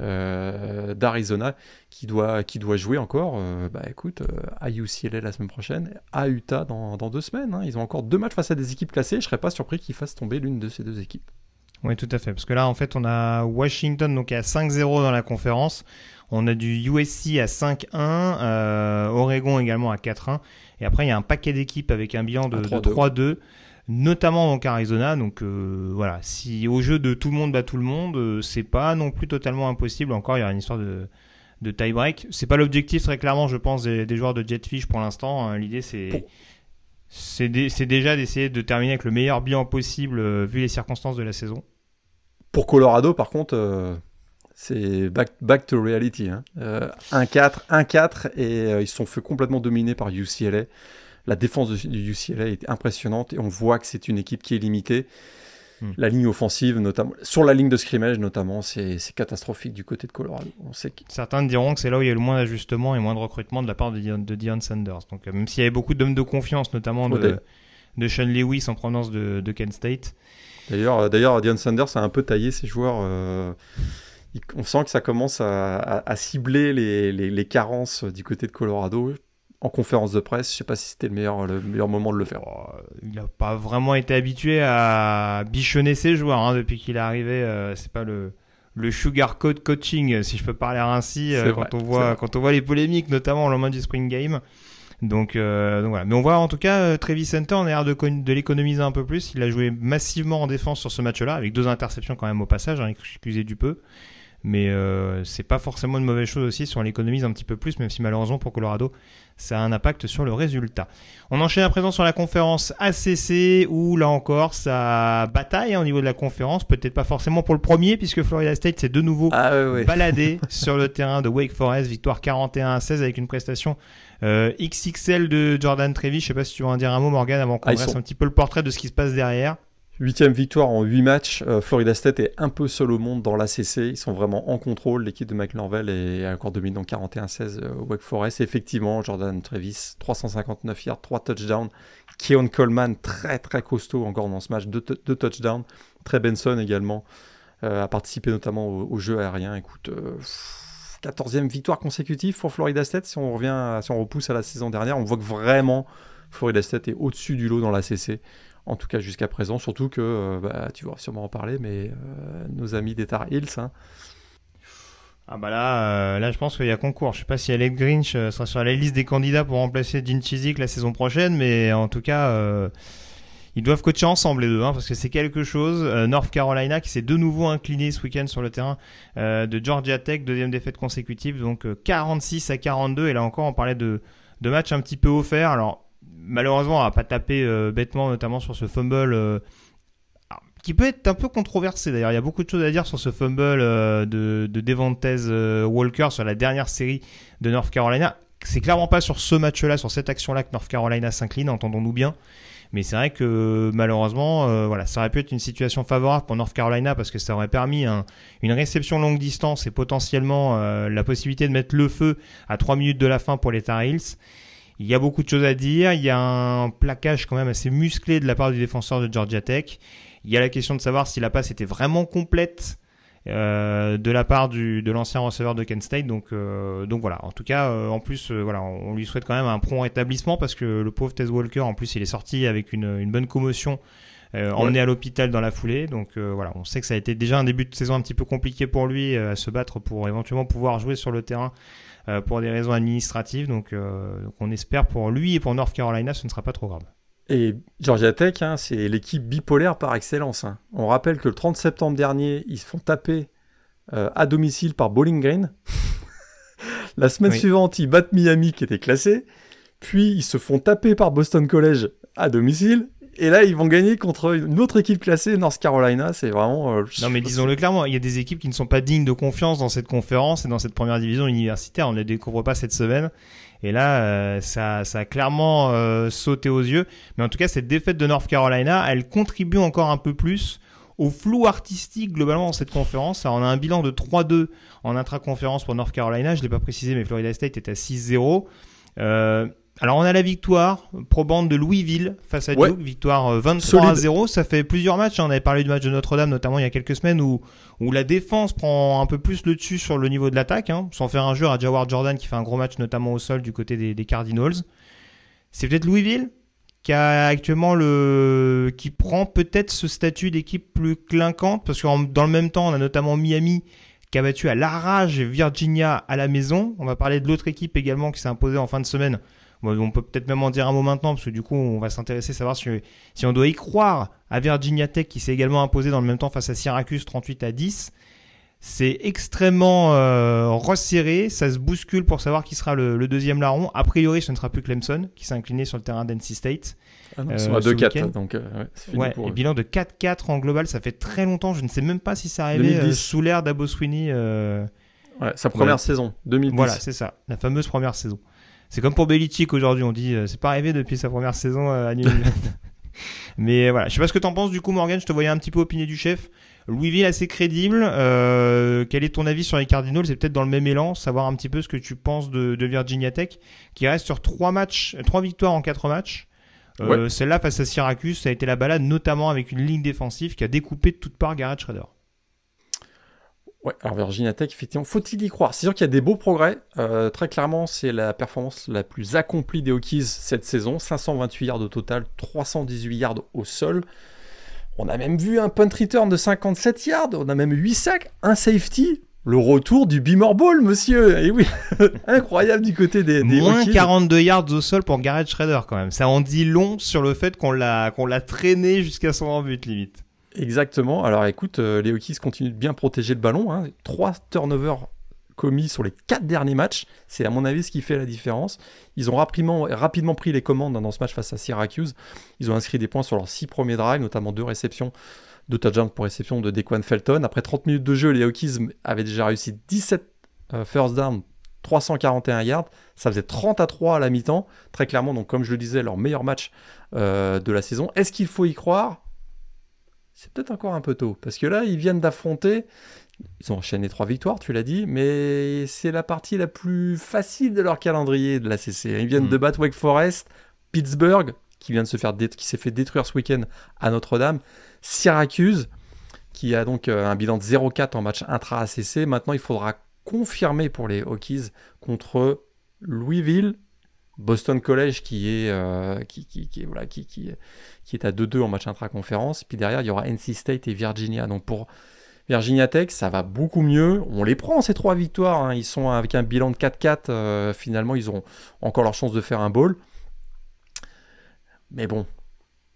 Euh, d'Arizona qui doit, qui doit jouer encore, euh, bah écoute, euh, à UCLA la semaine prochaine, à Utah dans, dans deux semaines. Hein. Ils ont encore deux matchs face à des équipes classées. Je serais pas surpris qu'ils fassent tomber l'une de ces deux équipes. Oui, tout à fait. Parce que là, en fait, on a Washington donc à 5-0 dans la conférence. On a du USC à 5-1, Oregon également à 4-1. Et après, il y a un paquet d'équipes avec un bilan de 3-2 notamment donc Arizona. Donc euh, voilà, si au jeu de tout le monde bat tout le monde, euh, c'est pas non plus totalement impossible. Encore, il y a une histoire de, de tie-break. C'est pas l'objectif très clairement, je pense, des, joueurs de Jetfish pour l'instant. Hein. L'idée c'est c'est déjà d'essayer de terminer avec le meilleur bilan possible euh, vu les circonstances de la saison. Pour Colorado, par contre, c'est back, back, to reality. Hein. 1-4, 1-4, et ils se sont fait complètement dominer par UCLA la défense du UCLA est impressionnante et on voit que c'est une équipe qui est limitée. Hmm. La ligne offensive, notamment sur la ligne de scrimmage, notamment, c'est catastrophique du côté de Colorado. On sait Certains diront que c'est là où il y a le moins d'ajustement et moins de recrutement de la part de, Dion, Sanders. Donc, euh, même s'il y avait beaucoup d'hommes de confiance, notamment de, de, Sean Lewis en provenance de, Kent State, D'ailleurs, d'ailleurs, Dion Sanders a un peu taillé ses joueurs. on sent que ça commence à, cibler les, les, carences du côté de Colorado en conférence de presse. Je sais pas si c'était le meilleur, le meilleur moment de le faire. Oh, il n'a pas vraiment été habitué à bichonner ses joueurs hein, depuis qu'il est arrivé. Euh, c'est pas le, le sugar code coaching, si je peux parler ainsi, euh, quand, on voit, quand on voit les polémiques, notamment au lendemain du spring game. Donc, euh, donc, voilà. Mais on voit en tout cas Travis Center, on a l'air de, de l'économiser un peu plus. Il a joué massivement en défense sur ce match-là, avec deux interceptions quand même au passage, hein, excusez du peu mais euh, c'est pas forcément une mauvaise chose aussi si on l'économise un petit peu plus, même si malheureusement pour Colorado, ça a un impact sur le résultat. On enchaîne à présent sur la conférence ACC, où là encore, ça bataille hein, au niveau de la conférence, peut-être pas forcément pour le premier, puisque Florida State s'est de nouveau ah, baladé sur le terrain de Wake Forest, victoire 41 à 16 avec une prestation euh, XXL de Jordan Trevi. Je sais pas si tu veux en dire un mot, Morgan, avant qu'on ah, un petit peu le portrait de ce qui se passe derrière. Huitième victoire en huit matchs. Euh, Florida State est un peu seul au monde dans l'ACC. Ils sont vraiment en contrôle. L'équipe de Mike Norvell est encore dominante 41-16 euh, Wake Forest. effectivement, Jordan Travis, 359 yards, 3 touchdowns. Keon Coleman, très très costaud encore dans ce match, 2 touchdowns. Trey Benson également euh, a participé notamment au, jeu aérien. Écoute, 14e victoire consécutive pour Florida State. Si on revient, si on repousse à la saison dernière, on voit que vraiment Florida State est au-dessus du lot dans l'ACC en tout cas jusqu'à présent, surtout que, euh, bah, tu vas sûrement en parler, mais euh, nos amis des Tar Heels, hein. ah bah là, euh, là je pense qu'il y a concours. Je sais pas si Alec Grinch sera sur la liste des candidats pour remplacer Gene Chizik la saison prochaine, mais en tout cas, ils doivent coacher ensemble les deux, hein, parce que c'est quelque chose. North Carolina qui s'est de nouveau incliné ce week-end sur le terrain de Georgia Tech, deuxième défaite consécutive, donc 46 à 42. Et là encore, on parlait de, de matchs un petit peu offerts. Alors malheureusement, on n'a pas tapé euh, bêtement, notamment sur ce fumble euh, qui peut être un peu controversé d'ailleurs. Il y a beaucoup de choses à dire sur ce fumble euh, de, de Devantez Walker sur la dernière série de North Carolina. C'est clairement pas sur ce match-là, sur cette action-là que North Carolina s'incline, entendons-nous bien. Mais c'est vrai que malheureusement, voilà, ça aurait pu être une situation favorable pour North Carolina parce que ça aurait permis une réception longue distance et potentiellement la possibilité de mettre le feu à 3 minutes de la fin pour les Tar Heels. Il y a beaucoup de choses à dire. Il y a un plaquage quand même assez musclé de la part du défenseur de Georgia Tech. Il y a la question de savoir si la passe était vraiment complète euh, de la part du, de l'ancien receveur de Kent State. Donc, euh, donc voilà. En tout cas, euh, en plus, voilà, on, lui souhaite quand même un prompt rétablissement parce que le pauvre Tess Walker, en plus, il est sorti avec une, une bonne commotion. emmené à l'hôpital dans la foulée. Donc voilà, on sait que ça a été déjà un début de saison un petit peu compliqué pour lui à se battre pour éventuellement pouvoir jouer sur le terrain euh, pour des raisons administratives. Euh, donc, on espère pour lui et pour North Carolina, ce ne sera pas trop grave. Et Georgia Tech, hein, c'est l'équipe bipolaire par excellence. Hein. On rappelle que le 30 septembre dernier, ils se font taper euh, à domicile par Bowling Green. La semaine suivante, ils battent Miami qui était classé. Puis ils se font taper par Boston College à domicile. Et là, ils vont gagner contre une autre équipe classée, North Carolina. C'est vraiment. Euh, non, mais disons-le clairement, il y a des équipes qui ne sont pas dignes de confiance dans cette conférence et dans cette première division universitaire. On ne les découvre pas cette semaine. Et là, euh, ça, ça a clairement euh, sauté aux yeux. Mais en tout cas, cette défaite de North Carolina, elle contribue encore un peu plus au flou artistique globalement dans cette conférence. Alors, on a un bilan de 3-2 en intra-conférence pour North Carolina. Je ne l'ai pas précisé, mais Florida State est à 6-0. Euh, alors on a la victoire probante de Louisville face à Duke, victoire 23 euh, à 0. Ça fait plusieurs matchs, hein. on avait parlé du match de Notre-Dame notamment il y a quelques semaines où, où la défense prend un peu plus le dessus sur le niveau de l'attaque, hein, sans faire un jeu à Jawar Jordan qui fait un gros match notamment au sol du côté des, Cardinals. C'est peut-être Louisville qui a actuellement le qui prend peut-être ce statut d'équipe plus clinquante parce que dans le même temps on a notamment Miami qui a battu à l'arrache Virginia à la maison. On va parler de l'autre équipe également qui s'est imposée en fin de semaine on peut peut-être même en dire un mot maintenant, parce que du coup, on va s'intéresser à savoir si, si, on doit y croire à Virginia Tech, qui s'est également imposé dans le même temps face à Syracuse 38 à 10. C'est extrêmement euh, resserré, ça se bouscule pour savoir qui sera le, deuxième larron. A priori, ce ne sera plus Clemson, qui s'est incliné sur le terrain d'NC State. Ah non, euh, à 2-4, donc euh, ouais, et bilan de 4-4 en global, ça fait très longtemps, je ne sais même pas si ça arrivait euh, sous l'ère d'Abo Sweeney. Ouais, sa première saison, 2010. Voilà, c'est ça, la fameuse première saison. C'est comme pour Belichick aujourd'hui, on dit, euh, c'est pas arrivé depuis sa première saison euh, à New Mais voilà, je sais pas ce que t'en penses du coup, Morgan. Je te voyais un petit peu opiner du chef. Louisville assez crédible. Euh, quel est ton avis sur les Cardinals? C'est peut-être dans le même élan, savoir un petit peu ce que tu penses de, Virginia Tech, qui reste sur trois matchs, trois victoires en quatre matchs. Celle-là, face à Syracuse, ça a été la balade, notamment avec une ligne défensive qui a découpé de toutes parts Garrett Schrader. Ouais, alors Virginia Tech, effectivement, faut-il y croire? C'est sûr qu'il y a des beaux progrès. Euh, très clairement, c'est la performance la plus accomplie des Hokies cette saison. 528 yards au total, 318 yards au sol. On a même vu un punt return de 57 yards, on a même 8 sacs, un safety. Le retour du Beamer Ball, monsieur Et oui, incroyable du côté des, des Moins 42 yards au sol pour Garrett Schrader, quand même. Ça en dit long sur le fait qu'on l'a qu'on l'a traîné jusqu'à son but, limite. Exactement. Alors écoute, euh, les Hokies continuent de bien protéger le ballon. Hein. Trois turnovers commis sur les quatre derniers matchs. C'est à mon avis ce qui fait la différence. Ils ont rapidement, pris les commandes hein, dans ce match face à Syracuse. Ils ont inscrit des points sur leurs six premiers drives, notamment deux réceptions, deux touchdowns pour réception de Dequan Felton. Après 30 minutes de jeu, les Hokies avaient déjà réussi 17 euh, first down, 341 yards. Ça faisait 30 à 3 à la mi-temps. Très clairement, donc comme je le disais, leur meilleur match euh, de la saison. Est-ce qu'il faut y croire? C'est peut-être encore un peu tôt. Parce que là, ils viennent d'affronter. Ils ont enchaîné trois victoires, tu l'as dit, mais c'est la partie la plus facile de leur calendrier de la CC. Ils viennent mm. de battre Wake Forest, Pittsburgh, qui vient de se faire qui s'est fait détruire ce week-end à Notre-Dame, Syracuse, qui a donc euh, un bilan de 0-4 en match intra-ACC. Maintenant, il faudra confirmer pour les Hokies contre Louisville, Boston College qui est, euh, qui, est à 2-2 en match intra-conférence. Puis derrière, il y aura NC State et Virginia. Donc pour Virginia Tech, ça va beaucoup mieux. On les prend ces trois victoires. Hein. Ils sont avec un bilan de 4-4. Euh, finalement, ils ont encore leur chance de faire un bowl. Mais bon,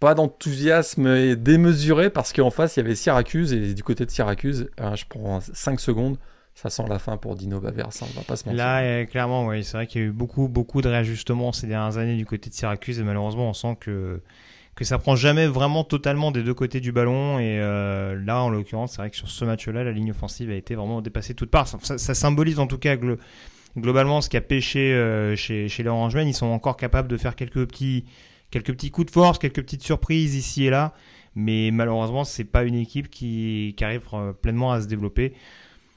pas d'enthousiasme démesuré parce qu'en face, il y avait Syracuse. Et du côté de Syracuse, hein, je prends 5 secondes ça sent la fin pour Dino Baver, ça on va pas se mentir. Là, euh, clairement, oui, c'est vrai qu'il y a eu beaucoup, beaucoup de réajustements ces dernières années du côté de Syracuse et malheureusement, on sent que que ça prend jamais vraiment totalement des deux côtés du ballon et euh, là, en l'occurrence, c'est vrai que sur ce match-là, la ligne offensive a été vraiment dépassée de toutes parts. Ça, symbolise en tout cas globalement ce qui a pêché euh, chez, chez les Orangemen. Ils sont encore capables de faire quelques petits, quelques petits coups de force, quelques petites surprises ici et là, mais malheureusement, c'est pas une équipe qui, qui arrive pleinement à se développer.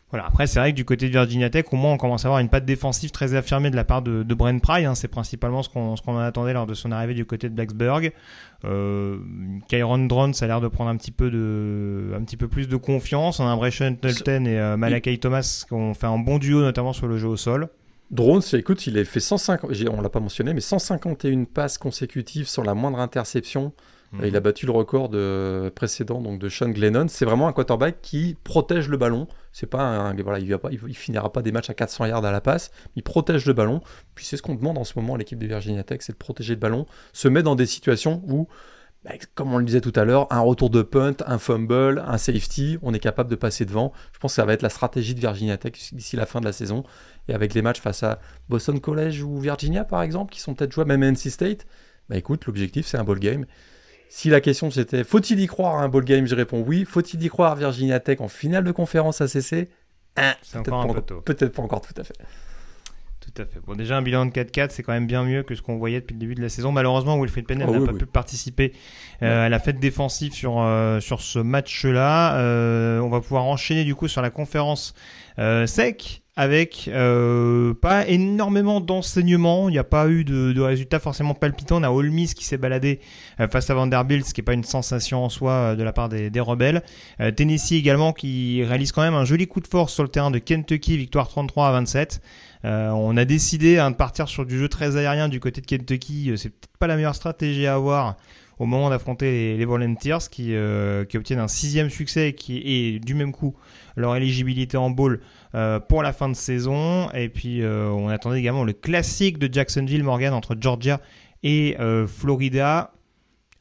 Voilà. Après, c'est vrai que du côté de Virginia Tech, au moins, on commence à avoir une patte défensive très affirmée de la part de, de Brent Pry. Hein. C'est principalement ce qu'on qu'on en attendait lors de son arrivée du côté de Blacksburg. Euh, Kyron Drone, ça a l'air de prendre un petit peu de, un petit peu plus de confiance. On a Brescian Knowlton et euh, Malakai Thomas qui ont fait un bon duo, notamment sur le jeu au sol. Drone, écoute, il a fait 150, on l'a pas mentionné, mais 151 passes consécutives sans la moindre interception. Mhm. Il a battu le record de, précédent donc de Sean Glennon. C'est vraiment un quarterback qui protège le ballon. C'est pas un, voilà, il, va pas, finira pas des matchs à 400 yards à la passe. Il protège le ballon. Puis c'est ce qu'on demande en ce moment à l'équipe de Virginia Tech, c'est de protéger le ballon, se met dans des situations où bah, comme on le disait tout à l'heure, un retour de punt, un fumble, un safety, on est capable de passer devant. Je pense que ça va être la stratégie de Virginia Tech d'ici la fin de la saison. Et avec les matchs face à Boston College ou Virginia, par exemple, qui sont peut-être joués même NC State, bah l'objectif c'est un ball game. Si la question c'était faut-il y croire à un ball game, je réponds oui. Faut-il y croire à Virginia Tech en finale de conférence ACC hein, peut-être pas, peut pas encore tout à fait. Tout à fait. Bon, déjà, un bilan de 4-4, c'est quand même bien mieux que ce qu'on voyait depuis le début de la saison. Malheureusement, Wilfried Pennell ah n'a pas pu participer euh, à la fête défensive sur, euh, sur ce match-là. Euh, on va pouvoir enchaîner du coup sur la conférence sec avec euh, pas énormément d'enseignements. Il n'y a pas eu de, résultats forcément palpitants. On a Ole qui s'est baladé euh, face à Vanderbilt, ce qui n'est pas une sensation en soi euh, de la part des, rebelles. Tennessee également qui réalise quand même un joli coup de force sur le terrain de Kentucky, victoire 33 à 27. on a décidé hein, de partir sur du jeu très aérien du côté de Kentucky. C'est peut-être pas la meilleure stratégie à avoir au moment d'affronter les, les, Volunteers qui, qui obtiennent un sixième succès et qui est du même coup leur éligibilité en bowl euh, pour la fin de saison. Et puis euh, on attendait également le classique de Jacksonville Morgan entre Georgia et euh, Florida.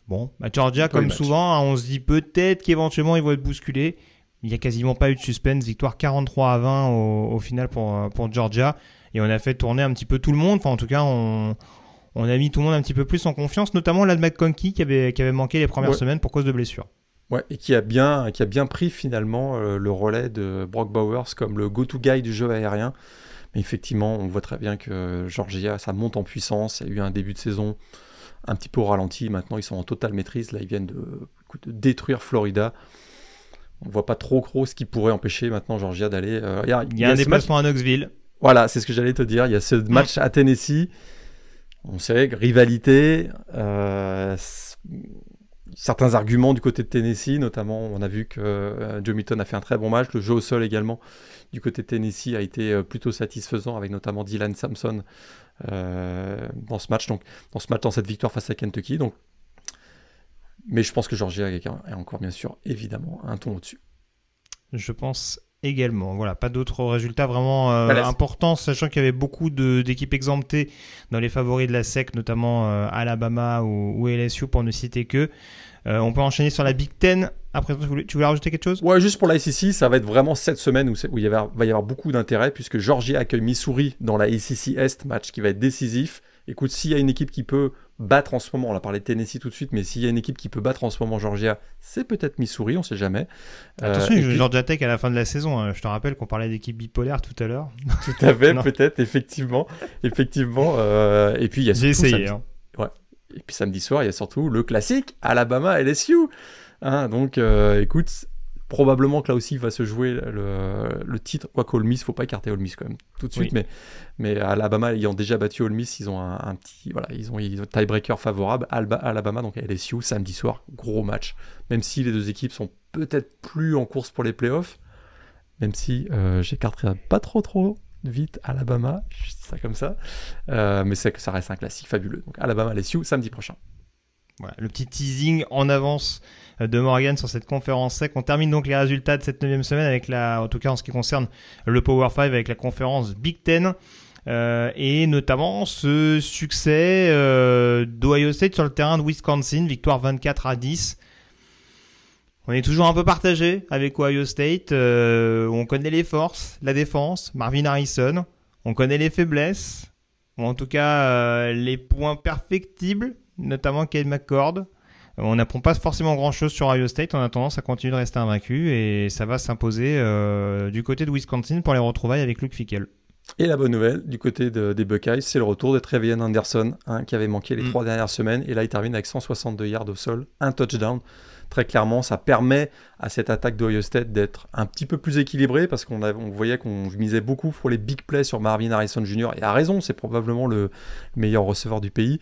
Bon, bah, Georgia, comme souvent, hein, on se dit peut-être qu'éventuellement ils vont être bousculés. Il n'y a quasiment pas eu de suspense. Victoire 43 à 20 au, final pour, pour Georgia. Et on a fait tourner un petit peu tout le monde. Enfin, en tout cas, on, on a mis tout le monde un petit peu plus en confiance, notamment Lad McConkey qui avait, qui avait manqué les premières semaines pour cause de blessures. Ouais, et qui a bien, qui a bien pris finalement euh, le relais de Brock Bowers comme le go-to guy du jeu aérien. Mais effectivement, on voit très bien que Georgia, ça monte en puissance. Il y a eu un début de saison un petit peu au ralenti. Maintenant, ils sont en totale maîtrise. Là, ils viennent de, détruire Florida. On voit pas trop gros ce qui pourrait empêcher maintenant Georgia d'aller. Euh, il y a, un déplacement à Knoxville. Voilà, c'est ce que j'allais te dire. Il y a ce match à Tennessee On sait que rivalité, certains arguments du côté de Tennessee, notamment on a vu que Joe Milton a fait un très bon match, le jeu au sol également du côté de Tennessee a été plutôt satisfaisant avec notamment Dylan Sampson dans ce match, donc dans ce match, dans cette victoire face à Kentucky. Donc mais je pense que Georgia est encore bien sûr évidemment un ton au-dessus. Je pense également. Voilà, pas d'autres résultats vraiment euh, importants, sachant qu'il y avait beaucoup d'équipes exemptées dans les favoris de la SEC, notamment euh, Alabama ou, LSU pour ne citer que. Euh, on peut enchaîner sur la Big Ten. Après, tu voulais, tu voulais rajouter quelque chose? Ouais, juste pour la SEC, ça va être vraiment cette semaine où, où il va y avoir beaucoup d'intérêt, puisque Georgia accueille Missouri dans la SEC Est, match qui va être décisif. Écoute, s'il y a une équipe qui peut battre en ce moment, on a parlé de Tennessee tout de suite, mais s'il y a une équipe qui peut battre en ce moment Georgia, c'est peut-être Missouri, on sait jamais. Attention, euh, Georgia Tech à la fin de la saison. Hein. Je te rappelle qu'on parlait d'équipe bipolaire tout à l'heure. Tout à fait, peut-être, effectivement, effectivement. Euh, et puis il y a J'ai essayé. Hein. Ouais. Et puis samedi soir, il y a surtout le classique Alabama LSU. Hein, donc, euh, écoute, Probablement que là aussi il va se jouer le, le titre, quoique Ole Miss, faut pas écarter Ole Miss quand même tout de suite, mais, mais Alabama ayant déjà battu Ole Miss, ils ont un, petit voilà, ils ont, un tiebreaker favorable. Alba, Alabama donc LSU samedi soir, gros match. Même si les deux équipes sont peut-être plus en course pour les playoffs, même si euh, j'écarterai pas trop trop vite Alabama, je dis ça comme ça, euh, mais c'est que ça reste un classique fabuleux. Donc Alabama LSU samedi prochain. Voilà, le petit teasing en avance de Morgan sur cette conférence sec. On termine donc les résultats de cette neuvième semaine avec la, en tout cas en ce qui concerne le Power 5 avec la conférence Big Ten. Euh, et notamment ce succès euh, d'Ohio State sur le terrain de Wisconsin, victoire 24 à 10. On est toujours un peu partagé avec Ohio State. Euh, on connaît les forces, la défense, Marvin Harrison. On connaît les faiblesses, ou en tout cas les points perfectibles notamment Kate McCord. On n'apprend pas forcément grand-chose sur Ohio State. On a tendance à continuer de rester invaincu et ça va s'imposer euh, du côté de Wisconsin pour les retrouvailles avec Luke Fickel. Et la bonne nouvelle du côté des Buckeyes, c'est le retour de Trevian Anderson, hein, qui avait manqué les mm. trois dernières semaines. Et là, il termine avec 162 yards au sol, un touchdown. Très clairement, ça permet à cette attaque d'Ohio State d'être un petit peu plus équilibrée parce qu'on on voyait qu'on misait beaucoup pour les big plays sur Marvin Harrison Jr. Et à raison, c'est probablement le meilleur receveur du pays.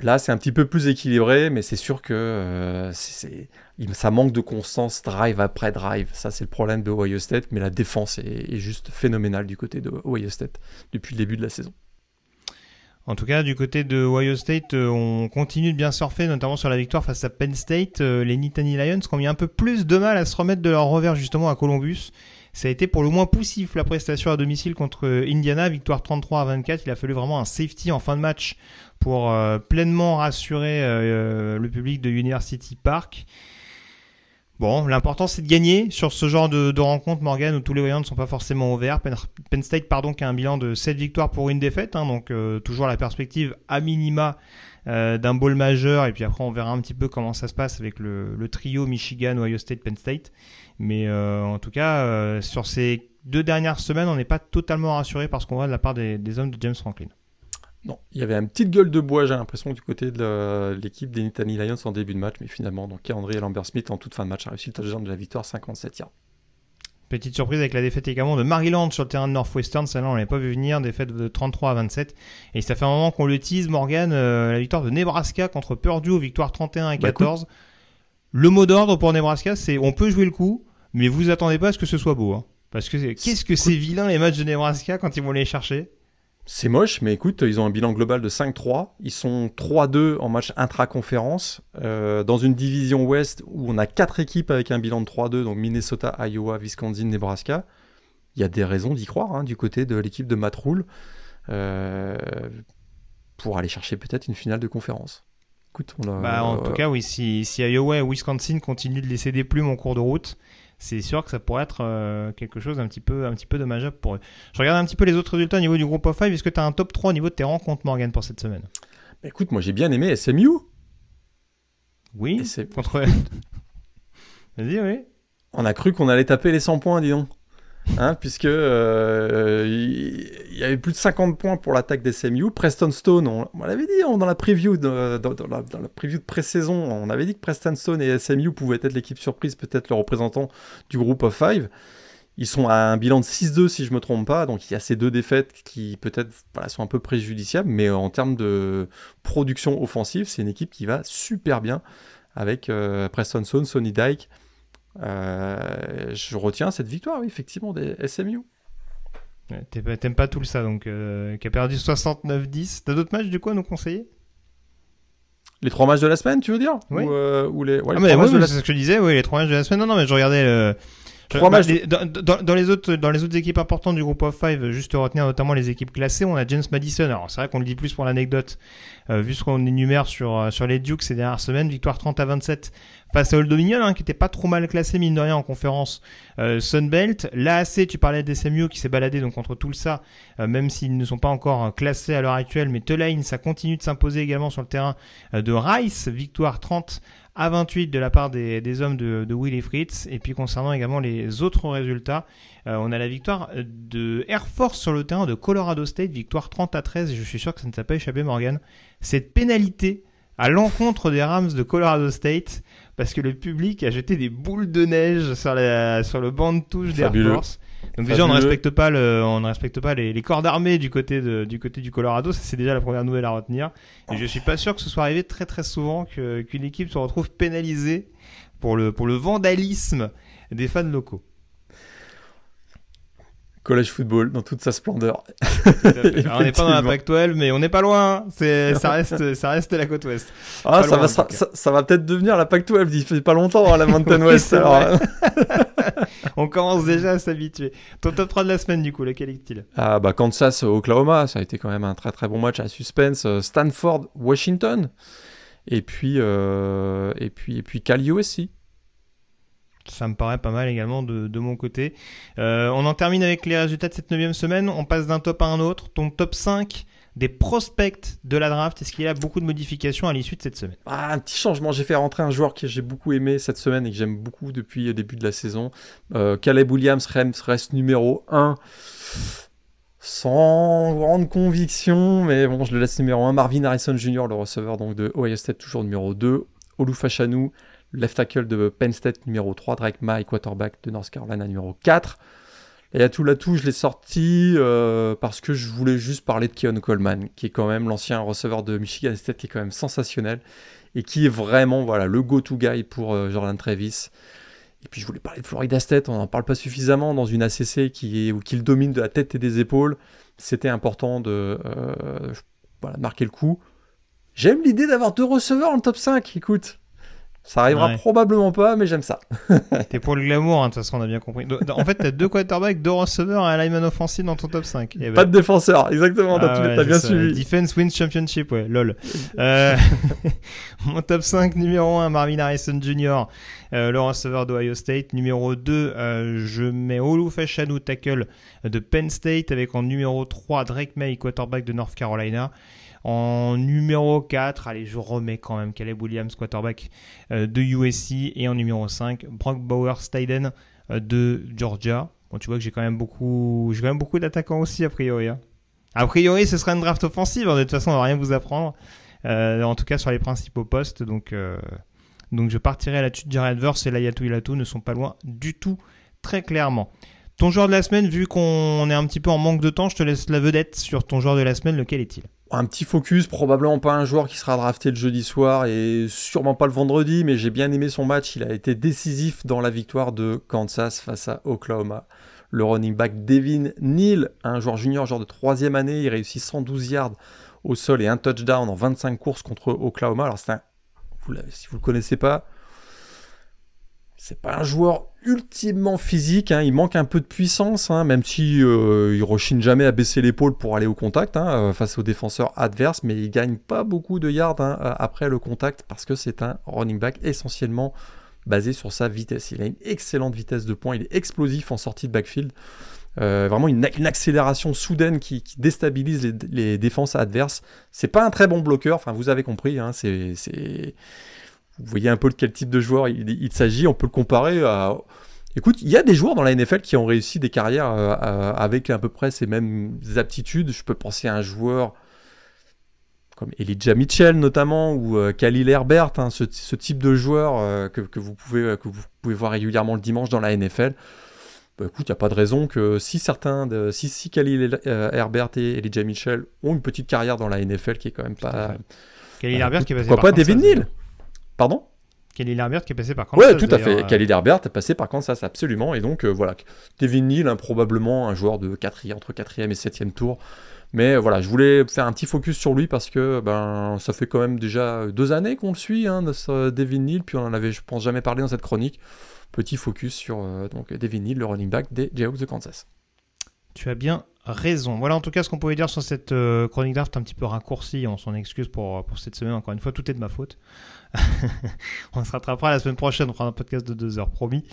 Là, c'est un petit peu plus équilibré, mais c'est sûr que euh, ça manque de constance drive après drive. Ça, c'est le problème de Ohio State, mais la défense est, juste phénoménale du côté de Ohio State depuis le début de la saison. En tout cas, du côté de Ohio State, euh, on continue de bien surfer, notamment sur la victoire face à Penn State. Euh, les Nittany Lions ont mis un peu plus de mal à se remettre de leur revers justement à Columbus. Ça a été pour le moins poussif la prestation à domicile contre Indiana, victoire 33 à 24. Il a fallu vraiment un safety en fin de match pour euh, pleinement rassurer euh, le public de University Park. Bon, l'important c'est de gagner sur ce genre de, rencontre, Morgan, où tous les voyants ne sont pas forcément ouverts. Penn, State, pardon, qui a un bilan de 7 victoires pour une défaite, hein, donc euh, toujours la perspective à minima d'un bowl majeur, et puis après on verra un petit peu comment ça se passe avec le, trio Michigan, Ohio State, Penn State. Mais en tout cas, sur ces deux dernières semaines, on n'est pas totalement rassuré par ce qu'on voit de la part des hommes de James Franklin. Non, il y avait une petite gueule de bois, j'ai l'impression, du côté de l'équipe des Nittany Lions en début de match, mais finalement, donc André Lambert Smith en toute fin de match a réussi le touchdown de la victoire 57 yards. Petite surprise avec la défaite également de Maryland sur le terrain de Northwestern, celle-là on l'avait pas vu venir, défaite de 33 à 27. Et ça fait un moment qu'on le tease, Morgan, euh, la victoire de Nebraska contre Purdue, victoire 31 à 14. Bah, le mot d'ordre pour Nebraska, c'est on peut jouer le coup, mais vous attendez pas à ce que ce soit beau. Hein. Parce que qu'est-ce que c'est vilain les matchs de Nebraska quand ils vont les chercher? C'est moche, mais écoute, ils ont un bilan global de 5-3. Ils sont 3-2 en match intra-conférence. Euh, dans une division ouest où on a 4 équipes avec un bilan de 3-2, donc Minnesota, Iowa, Wisconsin, Nebraska. Il y a des raisons d'y croire hein, du côté de l'équipe de Matt Rule euh, pour aller chercher peut-être une finale de conférence. Écoute, bah, en tout cas, oui, si, si Iowa et Wisconsin continuent de laisser des plumes en cours de route, c'est sûr que ça pourrait être euh, quelque chose un petit peu un petit peu dommageable pour eux. Je regarde un petit peu les autres résultats au niveau du groupe of 5. Est-ce que tu as un top 3 au niveau de tes rencontres, Morgan, pour cette semaine? Bah, Écoute, moi j'ai bien aimé SMU. Oui, contre. Vas-y, oui. On a cru qu'on allait taper les 100 points, dis donc. Hein, puisque euh, y avait plus de 50 points pour l'attaque des SMU. Preston Stone, on, l'avait dit dans la preview de, la, preview de pré-saison, on avait dit que Preston Stone et SMU pouvaient être l'équipe surprise, peut-être le représentant du groupe of five. Ils sont à un bilan de 6-2 si je me trompe pas, donc il y a ces deux défaites qui peut-être sont un peu préjudiciables, mais en termes de production offensive, c'est une équipe qui va super bien avec euh, Preston Stone, Sonny Dyke. Euh, je retiens cette victoire, oui, effectivement, des SMU. T'aimes pas tout le ça, donc euh, qui a perdu 69-10. T'as d'autres matchs du coup à nous conseiller? Les trois matchs de la semaine, tu veux dire? Oui. Ou, les, ah, mais c'est ce que je disais, oui, les trois matchs de la semaine. Non, non, mais je regardais matchs. dans, les autres, dans les autres équipes importantes du groupe of five, juste retenir notamment les équipes classées, on a James Madison. Alors c'est vrai qu'on le dit plus pour l'anecdote, euh, vu ce qu'on énumère sur, euh, sur les Dukes ces dernières semaines, victoire 30 à 27 face à Old Dominion, hein, qui était pas trop mal classé mine de rien en conférence euh, Sunbelt. L'AAC, tu parlais des SMU qui s'est baladé donc contre tout ça, même s'ils ne sont pas encore classés à l'heure actuelle, mais Tulane, ça continue de s'imposer également sur le terrain de Rice, victoire 30 à 28 de la part des, hommes de, de Willy Fritz. Et puis concernant également les autres résultats, euh, on a la victoire de Air Force sur le terrain de Colorado State, victoire 30 à 13. Et je suis sûr que ça ne t'a pas échappé, Morgan. Cette pénalité à l'encontre des Rams de Colorado State parce que le public a jeté des boules de neige sur, sur le banc de touche d'Air Force. Donc déjà on ne respecte pas le, on ne respecte pas les, corps d'armée du côté de, du côté du Colorado. Ça c'est déjà la première nouvelle à retenir. Et je suis pas sûr que ce soit arrivé très très souvent qu'une équipe se retrouve pénalisée pour le pour le vandalisme des fans locaux. College football dans toute sa splendeur. on n'est pas dans la PAC 12, mais on n'est pas loin. C'est, ça reste, ça reste la côte ouest. Ah, ça, va, ça, va peut-être devenir la PAC 12 il fait pas longtemps, hein, la Mountain West. on commence déjà à s'habituer. Ton top 3 de la semaine, du coup, lequel est-il? Ah, bah, Kansas, Oklahoma, ça a été quand même un très très bon match à suspense. Euh, Stanford, Washington. Et puis, euh, et puis, et puis Cal USC. Ça me paraît pas mal également de, mon côté. Euh, on en termine avec les résultats de cette neuvième semaine. On passe d'un top à un autre. Ton top 5 des prospects de la draft, est-ce qu'il y a beaucoup de modifications à l'issue de cette semaine? Ah, Un petit changement. J'ai fait rentrer un joueur que j'ai beaucoup aimé cette semaine et que j'aime beaucoup depuis le début de la saison. Euh, Caleb Williams reste numéro 1 sans grande conviction, mais bon, je le laisse numéro 1. Marvin Harrison Jr., le receveur donc de Ohio State, toujours numéro 2. Olu Fashanu, left tackle de Penn State numéro 3, Drake May, quarterback de North Carolina numéro 4. Et à tout là je l'ai sorti euh, parce que je voulais juste parler de Keon Coleman, qui est quand même l'ancien receveur de Michigan State, qui est quand même sensationnel et qui est vraiment voilà le go-to guy pour euh, Jordan Travis. Et puis je voulais parler de Florida State, on n'en parle pas suffisamment dans une ACC qui, est, qui le domine de la tête et des épaules. C'était important de euh, marquer le coup. J'aime l'idée d'avoir deux receveurs en top 5, écoute. Ça arrivera probablement pas, mais j'aime ça. T'es pour le glamour, hein, de toute façon, on a bien compris. En fait, t'as deux quarterbacks, deux receveurs et un lineman offensif dans ton top 5. Eh pas ben. de défenseur, exactement, t'as ah bien suivi. Defense Wins Championship, ouais, lol. euh, mon top 5, numéro 1, Marvin Harrison Jr., euh, le receveur d'Ohio State. Numéro 2, euh, je mets Olu Fashanu, tackle de Penn State, avec en numéro 3, Drake May, quarterback de North Carolina. En numéro 4, allez, je remets quand même Caleb Williams, quarterback euh, de USC. Et en numéro 5, Brock Bauer Staden euh, de Georgia. Bon, tu vois que j'ai quand même beaucoup, beaucoup d'attaquants aussi, a priori. Hein. A priori, ce sera une draft offensive. Hein, de toute façon, on va rien vous apprendre. Euh, en tout cas, sur les principaux postes. Donc, je partirai là-dessus. Jared Verse et Layatu Ilatu ne sont pas loin du tout, très clairement. Ton joueur de la semaine, vu qu'on est un petit peu en manque de temps, je te laisse la vedette sur ton joueur de la semaine. Lequel est-il? Un petit focus, probablement pas un joueur qui sera drafté le jeudi soir et sûrement pas le vendredi, mais j'ai bien aimé son match. Il a été décisif dans la victoire de Kansas face à Oklahoma. Le running back Devin Neal, un joueur junior, genre de troisième année, il réussit 112 yards au sol et un touchdown en 25 courses contre Oklahoma. Alors c'est un, si vous le connaissez pas, c'est pas un joueur ultimement physique, hein. il manque un peu de puissance, hein, même si euh, il rechigne jamais à baisser l'épaule pour aller au contact hein, euh, face aux défenseurs adverses, mais il gagne pas beaucoup de yards euh, après le contact parce que c'est un running back essentiellement basé sur sa vitesse. Il a une excellente vitesse de pointe, il est explosif en sortie de backfield. vraiment une, accélération soudaine qui, déstabilise les, les, défenses adverses. C'est pas un très bon bloqueur, enfin vous avez compris, c'est vous voyez un peu de quel type de joueur il, s'agit. On peut le comparer à. Écoute, il y a des joueurs dans la NFL qui ont réussi des carrières euh, euh, avec à peu près ces mêmes aptitudes. Je peux penser à un joueur comme Elijah Mitchell notamment ou euh, Khalil Herbert, hein, ce, type de joueur que, vous pouvez, que vous pouvez voir régulièrement le dimanche dans la NFL. bah, écoute, il n'y a pas de raison que si certains, de, si, si Khalil Herbert et Elijah Mitchell ont une petite carrière dans la NFL qui est quand même pas. Khalil Herbert qui est passé Pourquoi pas Devin Neal Pardon Khalil Herbert qui est passé par Kansas. Ouais, tout à fait. Khalil Herbert est passé par Kansas, absolument. Et donc, euh, voilà. Devin Neal, hein, probablement un joueur de 4 entre 4e et 7e tour. Mais voilà, je voulais faire un petit focus sur lui parce que ben, ça fait quand même déjà deux années qu'on le suit, hein, de Devin Neal. Puis on en avait, je pense, jamais parlé dans cette chronique. Petit focus sur euh, donc Devin Neal, le running back des Jayhawks de Kansas. Tu as bien raison. Voilà en tout cas ce qu'on pouvait dire sur cette euh, chronique draft un petit peu raccourcie. On s'en excuse pour, pour cette semaine. Encore une fois, tout est de ma faute. on se rattrapera la semaine prochaine. On fera un podcast de deux heures, promis.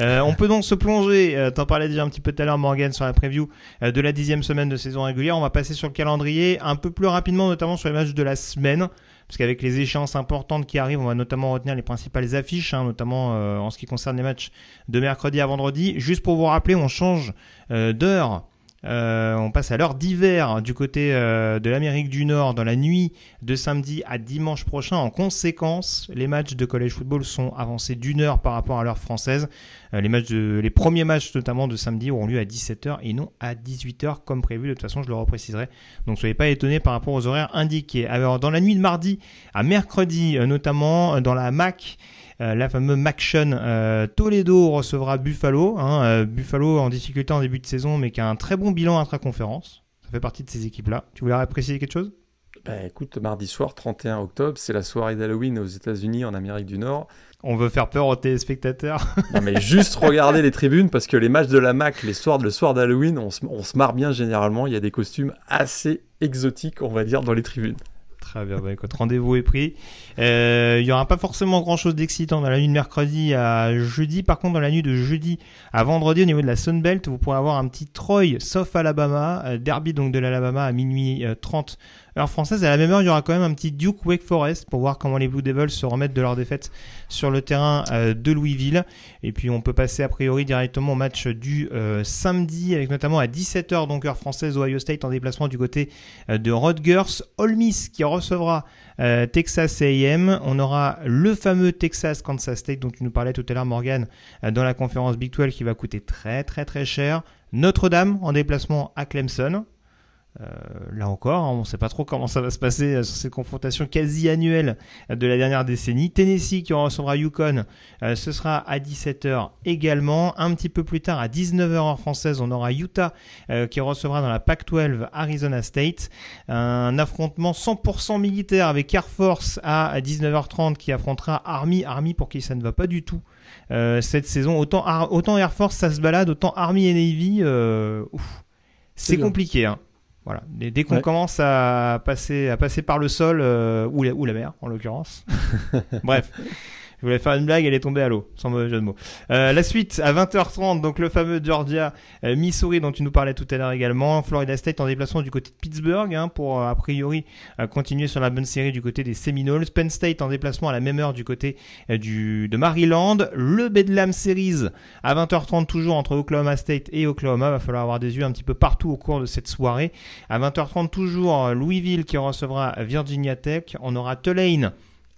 Euh, on peut donc se plonger. Euh, T'en parlais déjà un petit peu tout à l'heure, Morgan, sur la preview euh, de la dixième semaine de saison régulière. On va passer sur le calendrier un peu plus rapidement, notamment sur les matchs de la semaine. Parce qu'avec les échéances importantes qui arrivent, on va notamment retenir les principales affiches, hein, notamment euh, en ce qui concerne les matchs de mercredi à vendredi. Juste pour vous rappeler, on change d'heure euh, on passe à l'heure d'hiver du côté euh, de l'Amérique du Nord dans la nuit de samedi à dimanche prochain. En conséquence, les matchs de college football sont avancés d'une heure par rapport à l'heure française. Euh, les, les premiers matchs notamment de samedi auront lieu à 17h et non à 18h comme prévu. De toute façon, je le repréciserai. Donc soyez pas étonnés par rapport aux horaires indiqués. Alors dans la nuit de mardi à mercredi, notamment dans la MAC, la fameuse Maction. Euh, Toledo recevra Buffalo. Hein, euh, Buffalo en difficulté en début de saison, mais qui a un très bon bilan intra-conférence. Ça fait partie de ces équipes-là. Tu voulais préciser quelque chose? Bah, écoute, mardi soir, 31 octobre, c'est la soirée d'Halloween aux États-Unis, en Amérique du Nord. On veut faire peur aux téléspectateurs. non, mais juste regarder les tribunes parce que les matchs de la MAC, les soirs, le soir d'Halloween, on se, on se marre bien généralement. Il y a des costumes assez exotiques, on va dire, dans les tribunes. Très bien, bah, écoute, rendez-vous est pris. Euh, il n'y aura pas forcément grand-chose d'excitant dans la nuit de mercredi à jeudi. Par contre, dans la nuit de jeudi à vendredi, au niveau de la Sunbelt, vous pourrez avoir un petit Troy, sauf Alabama, euh, derby donc de l'Alabama à minuit 30 euh, heure française. À la même heure, il y aura quand même un petit Duke Wake Forest pour voir comment les Blue Devils se remettent de leur défaite sur le terrain euh, de Louisville. Et puis on peut passer a priori directement au match du euh, samedi avec notamment à 17h donc heure française Ohio State en déplacement du côté euh, de Rutgers. Ole Miss qui recevra Texas A&M. On aura le fameux Texas Kansas State dont tu nous parlais tout à l'heure Morgan dans la conférence Big 12 qui va coûter très très très cher. Notre-Dame en déplacement à Clemson. Euh, là encore, hein, on ne sait pas trop comment ça va se passer euh, sur ces confrontations quasi annuelles de la dernière décennie. Tennessee qui recevra Yukon, euh, ce sera à 17h également. Un petit peu plus tard, à 19h heure française, on aura Utah qui recevra dans la Pac-12 Arizona State. Un affrontement 100% militaire avec Air Force à 19h30 qui affrontera Army. Army pour qui ça ne va pas du tout cette saison. Autant, autant Air Force ça se balade, autant Army et Navy, c'est compliqué. Hein. Voilà. dès qu'on commence à passer, à passer par le sol, euh, ou, la, ou la mer en l'occurrence. Bref. Je voulais faire une blague, elle est tombée à l'eau, sans mauvais jeu de mots. Euh, la suite, à 20h30, donc le fameux Georgia, euh, Missouri dont tu nous parlais tout à l'heure également. Florida State en déplacement du côté de Pittsburgh hein, pour a priori continuer sur la bonne série du côté des Seminoles. Penn State en déplacement à la même heure du côté du, de Maryland. Le Bedlam Series à 20h30 toujours entre Oklahoma State et Oklahoma. Va falloir avoir des yeux un petit peu partout au cours de cette soirée. À 20h30 toujours Louisville qui recevra Virginia Tech. On aura Tulane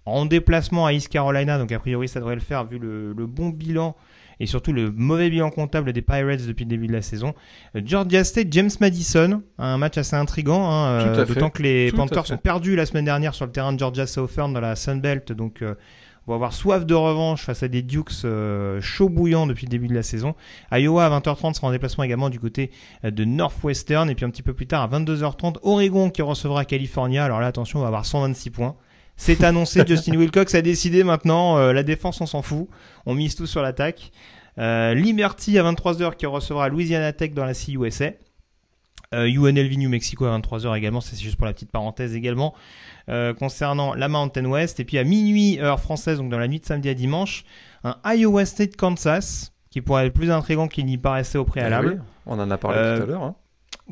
en déplacement à East Carolina, donc a priori ça devrait le faire vu le, bon bilan et surtout le mauvais bilan comptable des Pirates depuis le début de la saison. Georgia State, James Madison, un match assez intrigant, hein, euh, d'autant que les Panthers sont perdus la semaine dernière sur le terrain de Georgia Southern dans la Sun Belt, donc euh, on va avoir soif de revanche face à des Dukes euh, chaud bouillants depuis le début de la saison. Iowa à 20h30 sera en déplacement également du côté de Northwestern et puis un petit peu plus tard à 22h30 Oregon qui recevra California. Alors là attention, on va avoir 126 points. C'est annoncé, Justin Wilcox a décidé maintenant, euh, la défense on s'en fout, on mise tout sur l'attaque. Euh, Liberty à 23h qui recevra Louisiana Tech dans la CUSA. Euh, UNLV New Mexico à 23h également, c'est juste pour la petite parenthèse également. Euh, concernant la Mountain West. Et puis à minuit, heure française, donc dans la nuit de samedi à dimanche, un Iowa State Kansas qui pourrait être plus intrigant qu'il n'y paraissait au préalable. Eh on en a parlé tout à l'heure. Hein.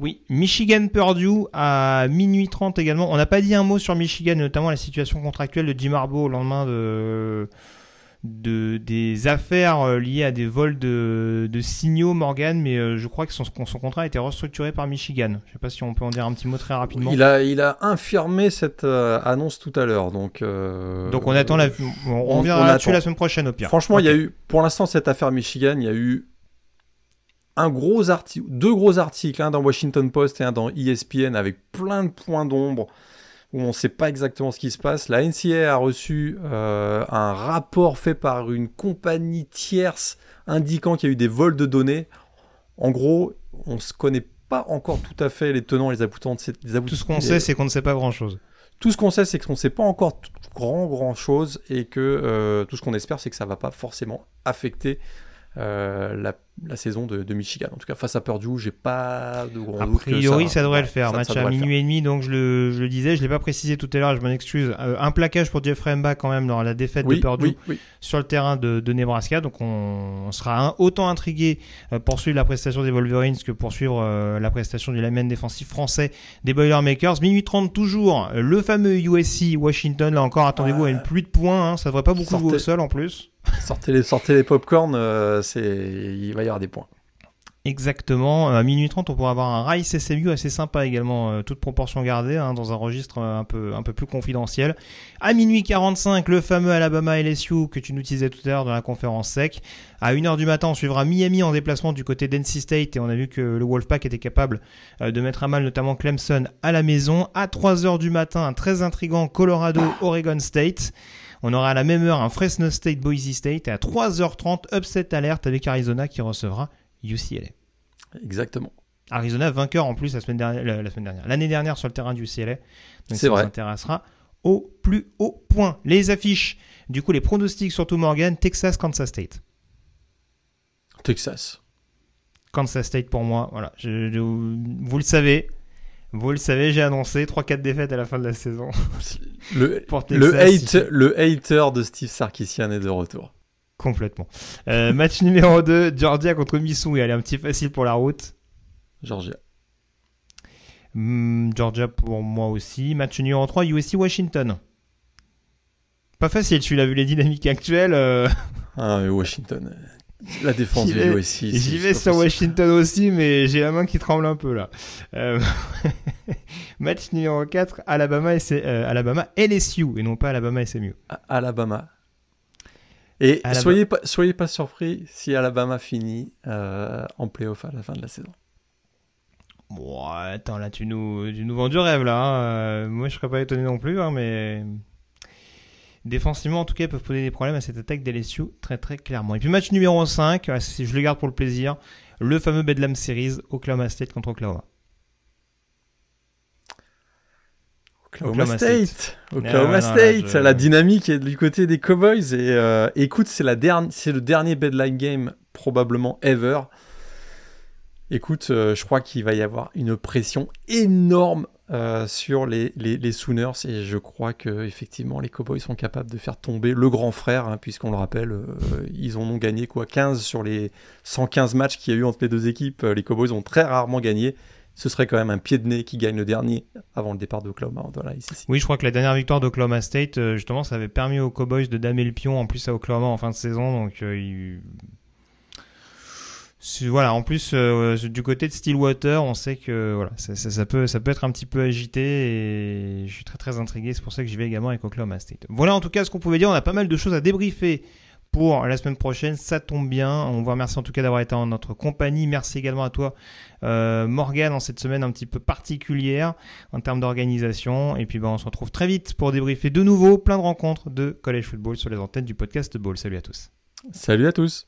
Oui, Michigan Purdue à minuit 30 également. On n'a pas dit un mot sur Michigan, notamment la situation contractuelle de Jim Harbaugh au lendemain de, de des affaires euh, liées à des vols de, de signaux Morgan, mais euh, je crois que son, son, contrat a été restructuré par Michigan. Je ne sais pas si on peut en dire un petit mot très rapidement. Il a, il a infirmé cette euh, annonce tout à l'heure, donc. donc on attend la, on, reviendra là-dessus la semaine prochaine au pire. Franchement, il y a eu, pour l'instant, cette affaire Michigan, il y a eu un gros article, deux gros articles, un dans Washington Post et un dans ESPN avec plein de points d'ombre où on ne sait pas exactement ce qui se passe. La NCA a reçu euh, un rapport fait par une compagnie tierce indiquant qu'il y a eu des vols de données. En gros, on ne se connaît pas encore tout à fait les tenants et les aboutissants de ces Tout ce qu'on sait, c'est qu'on ne sait pas grand-chose. Tout ce qu'on sait, c'est qu'on ne sait pas encore grand grand chose et que euh, tout ce qu'on espère, c'est que ça ne va pas forcément affecter euh, la, la, saison de, de, Michigan. En tout cas, face à Purdue, j'ai pas de gros A priori, ça, devrait le faire. Match à minuit et demi, donc je le, je le disais, je l'ai pas précisé tout à l'heure, je m'en excuse. Euh, un plaquage pour Jeffrey Mbach quand même dans la défaite de Purdue oui, oui. sur le terrain de, de Nebraska. Donc on, on sera un, autant intrigué euh, pour suivre la prestation des Wolverines que pour suivre euh, la prestation du lineman défensif français des Boilermakers. Minuit 30 toujours, le fameux USC Washington. Là encore, attendez-vous à une pluie de points. Hein. Ça devrait pas beaucoup jouer au sol en plus. Sortez les, sortez euh, il va y avoir des points. Exactement. À minuit 30, on pourra avoir un Rice SMU assez sympa également, euh, toute proportion gardée, hein, dans un registre un peu, un peu plus confidentiel. À minuit 45, le fameux Alabama LSU que tu nous disais tout à l'heure dans la conférence sec. À 1h du matin, on suivra Miami en déplacement du côté d'NC State et on a vu que le Wolfpack était capable euh, de mettre à mal notamment Clemson à la maison. À 3h du matin, un très intrigant Colorado Oregon State. On aura à la même heure un Fresno State Boise State et à 3h30 upset alerte avec Arizona qui recevra UCLA. Exactement. Arizona vainqueur en plus la semaine dernière, la semaine dernière, l'année dernière sur le terrain du UCLA. Donc ça vrai. s'intéressera au plus haut point. Les affiches, du coup les pronostics surtout Morgan, Texas, Kansas State. Texas. Kansas State pour moi, voilà. Je, je, vous le savez, vous le savez, j'ai annoncé 3-4 défaites à la fin de la saison. Le, le, hate, le hater de Steve Sarkisian est de retour. Complètement. Euh, match numéro 2, Georgia contre Missou. Elle est un petit facile pour la route. Georgia. Mm, Georgia pour moi aussi. Match numéro 3, USC Washington. Pas facile, celui-là, vu les dynamiques actuelles. Euh... Ah, mais Washington. La défense de USC. J'y vais sur Washington aussi, mais j'ai la main qui tremble un peu là. Euh... match numéro 4, Alabama, et euh, Alabama LSU, et non pas Alabama SMU. Alabama et Alabama. soyez pas, soyez pas surpris si Alabama finit euh, en playoff à la fin de la saison. Bon, attends, là, tu nous, tu nous vends du rêve, là. Hein. Euh, moi, je serais pas étonné non plus, hein, mais défensivement, en tout cas, ils peuvent poser des problèmes à cette attaque d'LSU très, très clairement. Et puis, match numéro 5, je le garde pour le plaisir, le fameux Bedlam Series, Oklahoma State contre Oklahoma. Oklahoma, Oklahoma State. State. Oklahoma ah, State. Je... La dynamique est du côté des Cowboys. Et euh, écoute, c'est le dernier bedline game probablement ever. Écoute, euh, je crois qu'il va y avoir une pression énorme euh, sur les, les, les, Sooners et je crois que effectivement les Cowboys sont capables de faire tomber le grand frère, hein, puisqu'on le rappelle, euh, ils en ont gagné quoi 15 sur les 115 matchs qu'il y a eu entre les deux équipes. Les Cowboys ont très rarement gagné ce serait quand même un pied de nez qui gagne le dernier avant le départ d'Oklahoma. Oui, je crois que la dernière victoire d'Oklahoma State, euh, justement, ça avait permis aux Cowboys de damer le pion en plus à Oklahoma en fin de saison. Donc, euh, il... voilà. En plus, euh, du côté de Stillwater, on sait que voilà, ça, peut, ça peut être un petit peu agité et je suis très très intrigué. C'est pour ça que j'y vais également avec Oklahoma State. Voilà, en tout cas, ce qu'on pouvait dire. On a pas mal de choses à débriefer pour la semaine prochaine. Ça tombe bien. On vous remercie en tout cas d'avoir été en notre compagnie. Merci également à toi, euh, Morgan, en cette semaine un petit peu particulière en termes d'organisation. Et puis ben, on se retrouve très vite pour débriefer de nouveau plein de rencontres de College Football sur les antennes du podcast Ball. Salut à tous. Salut à tous.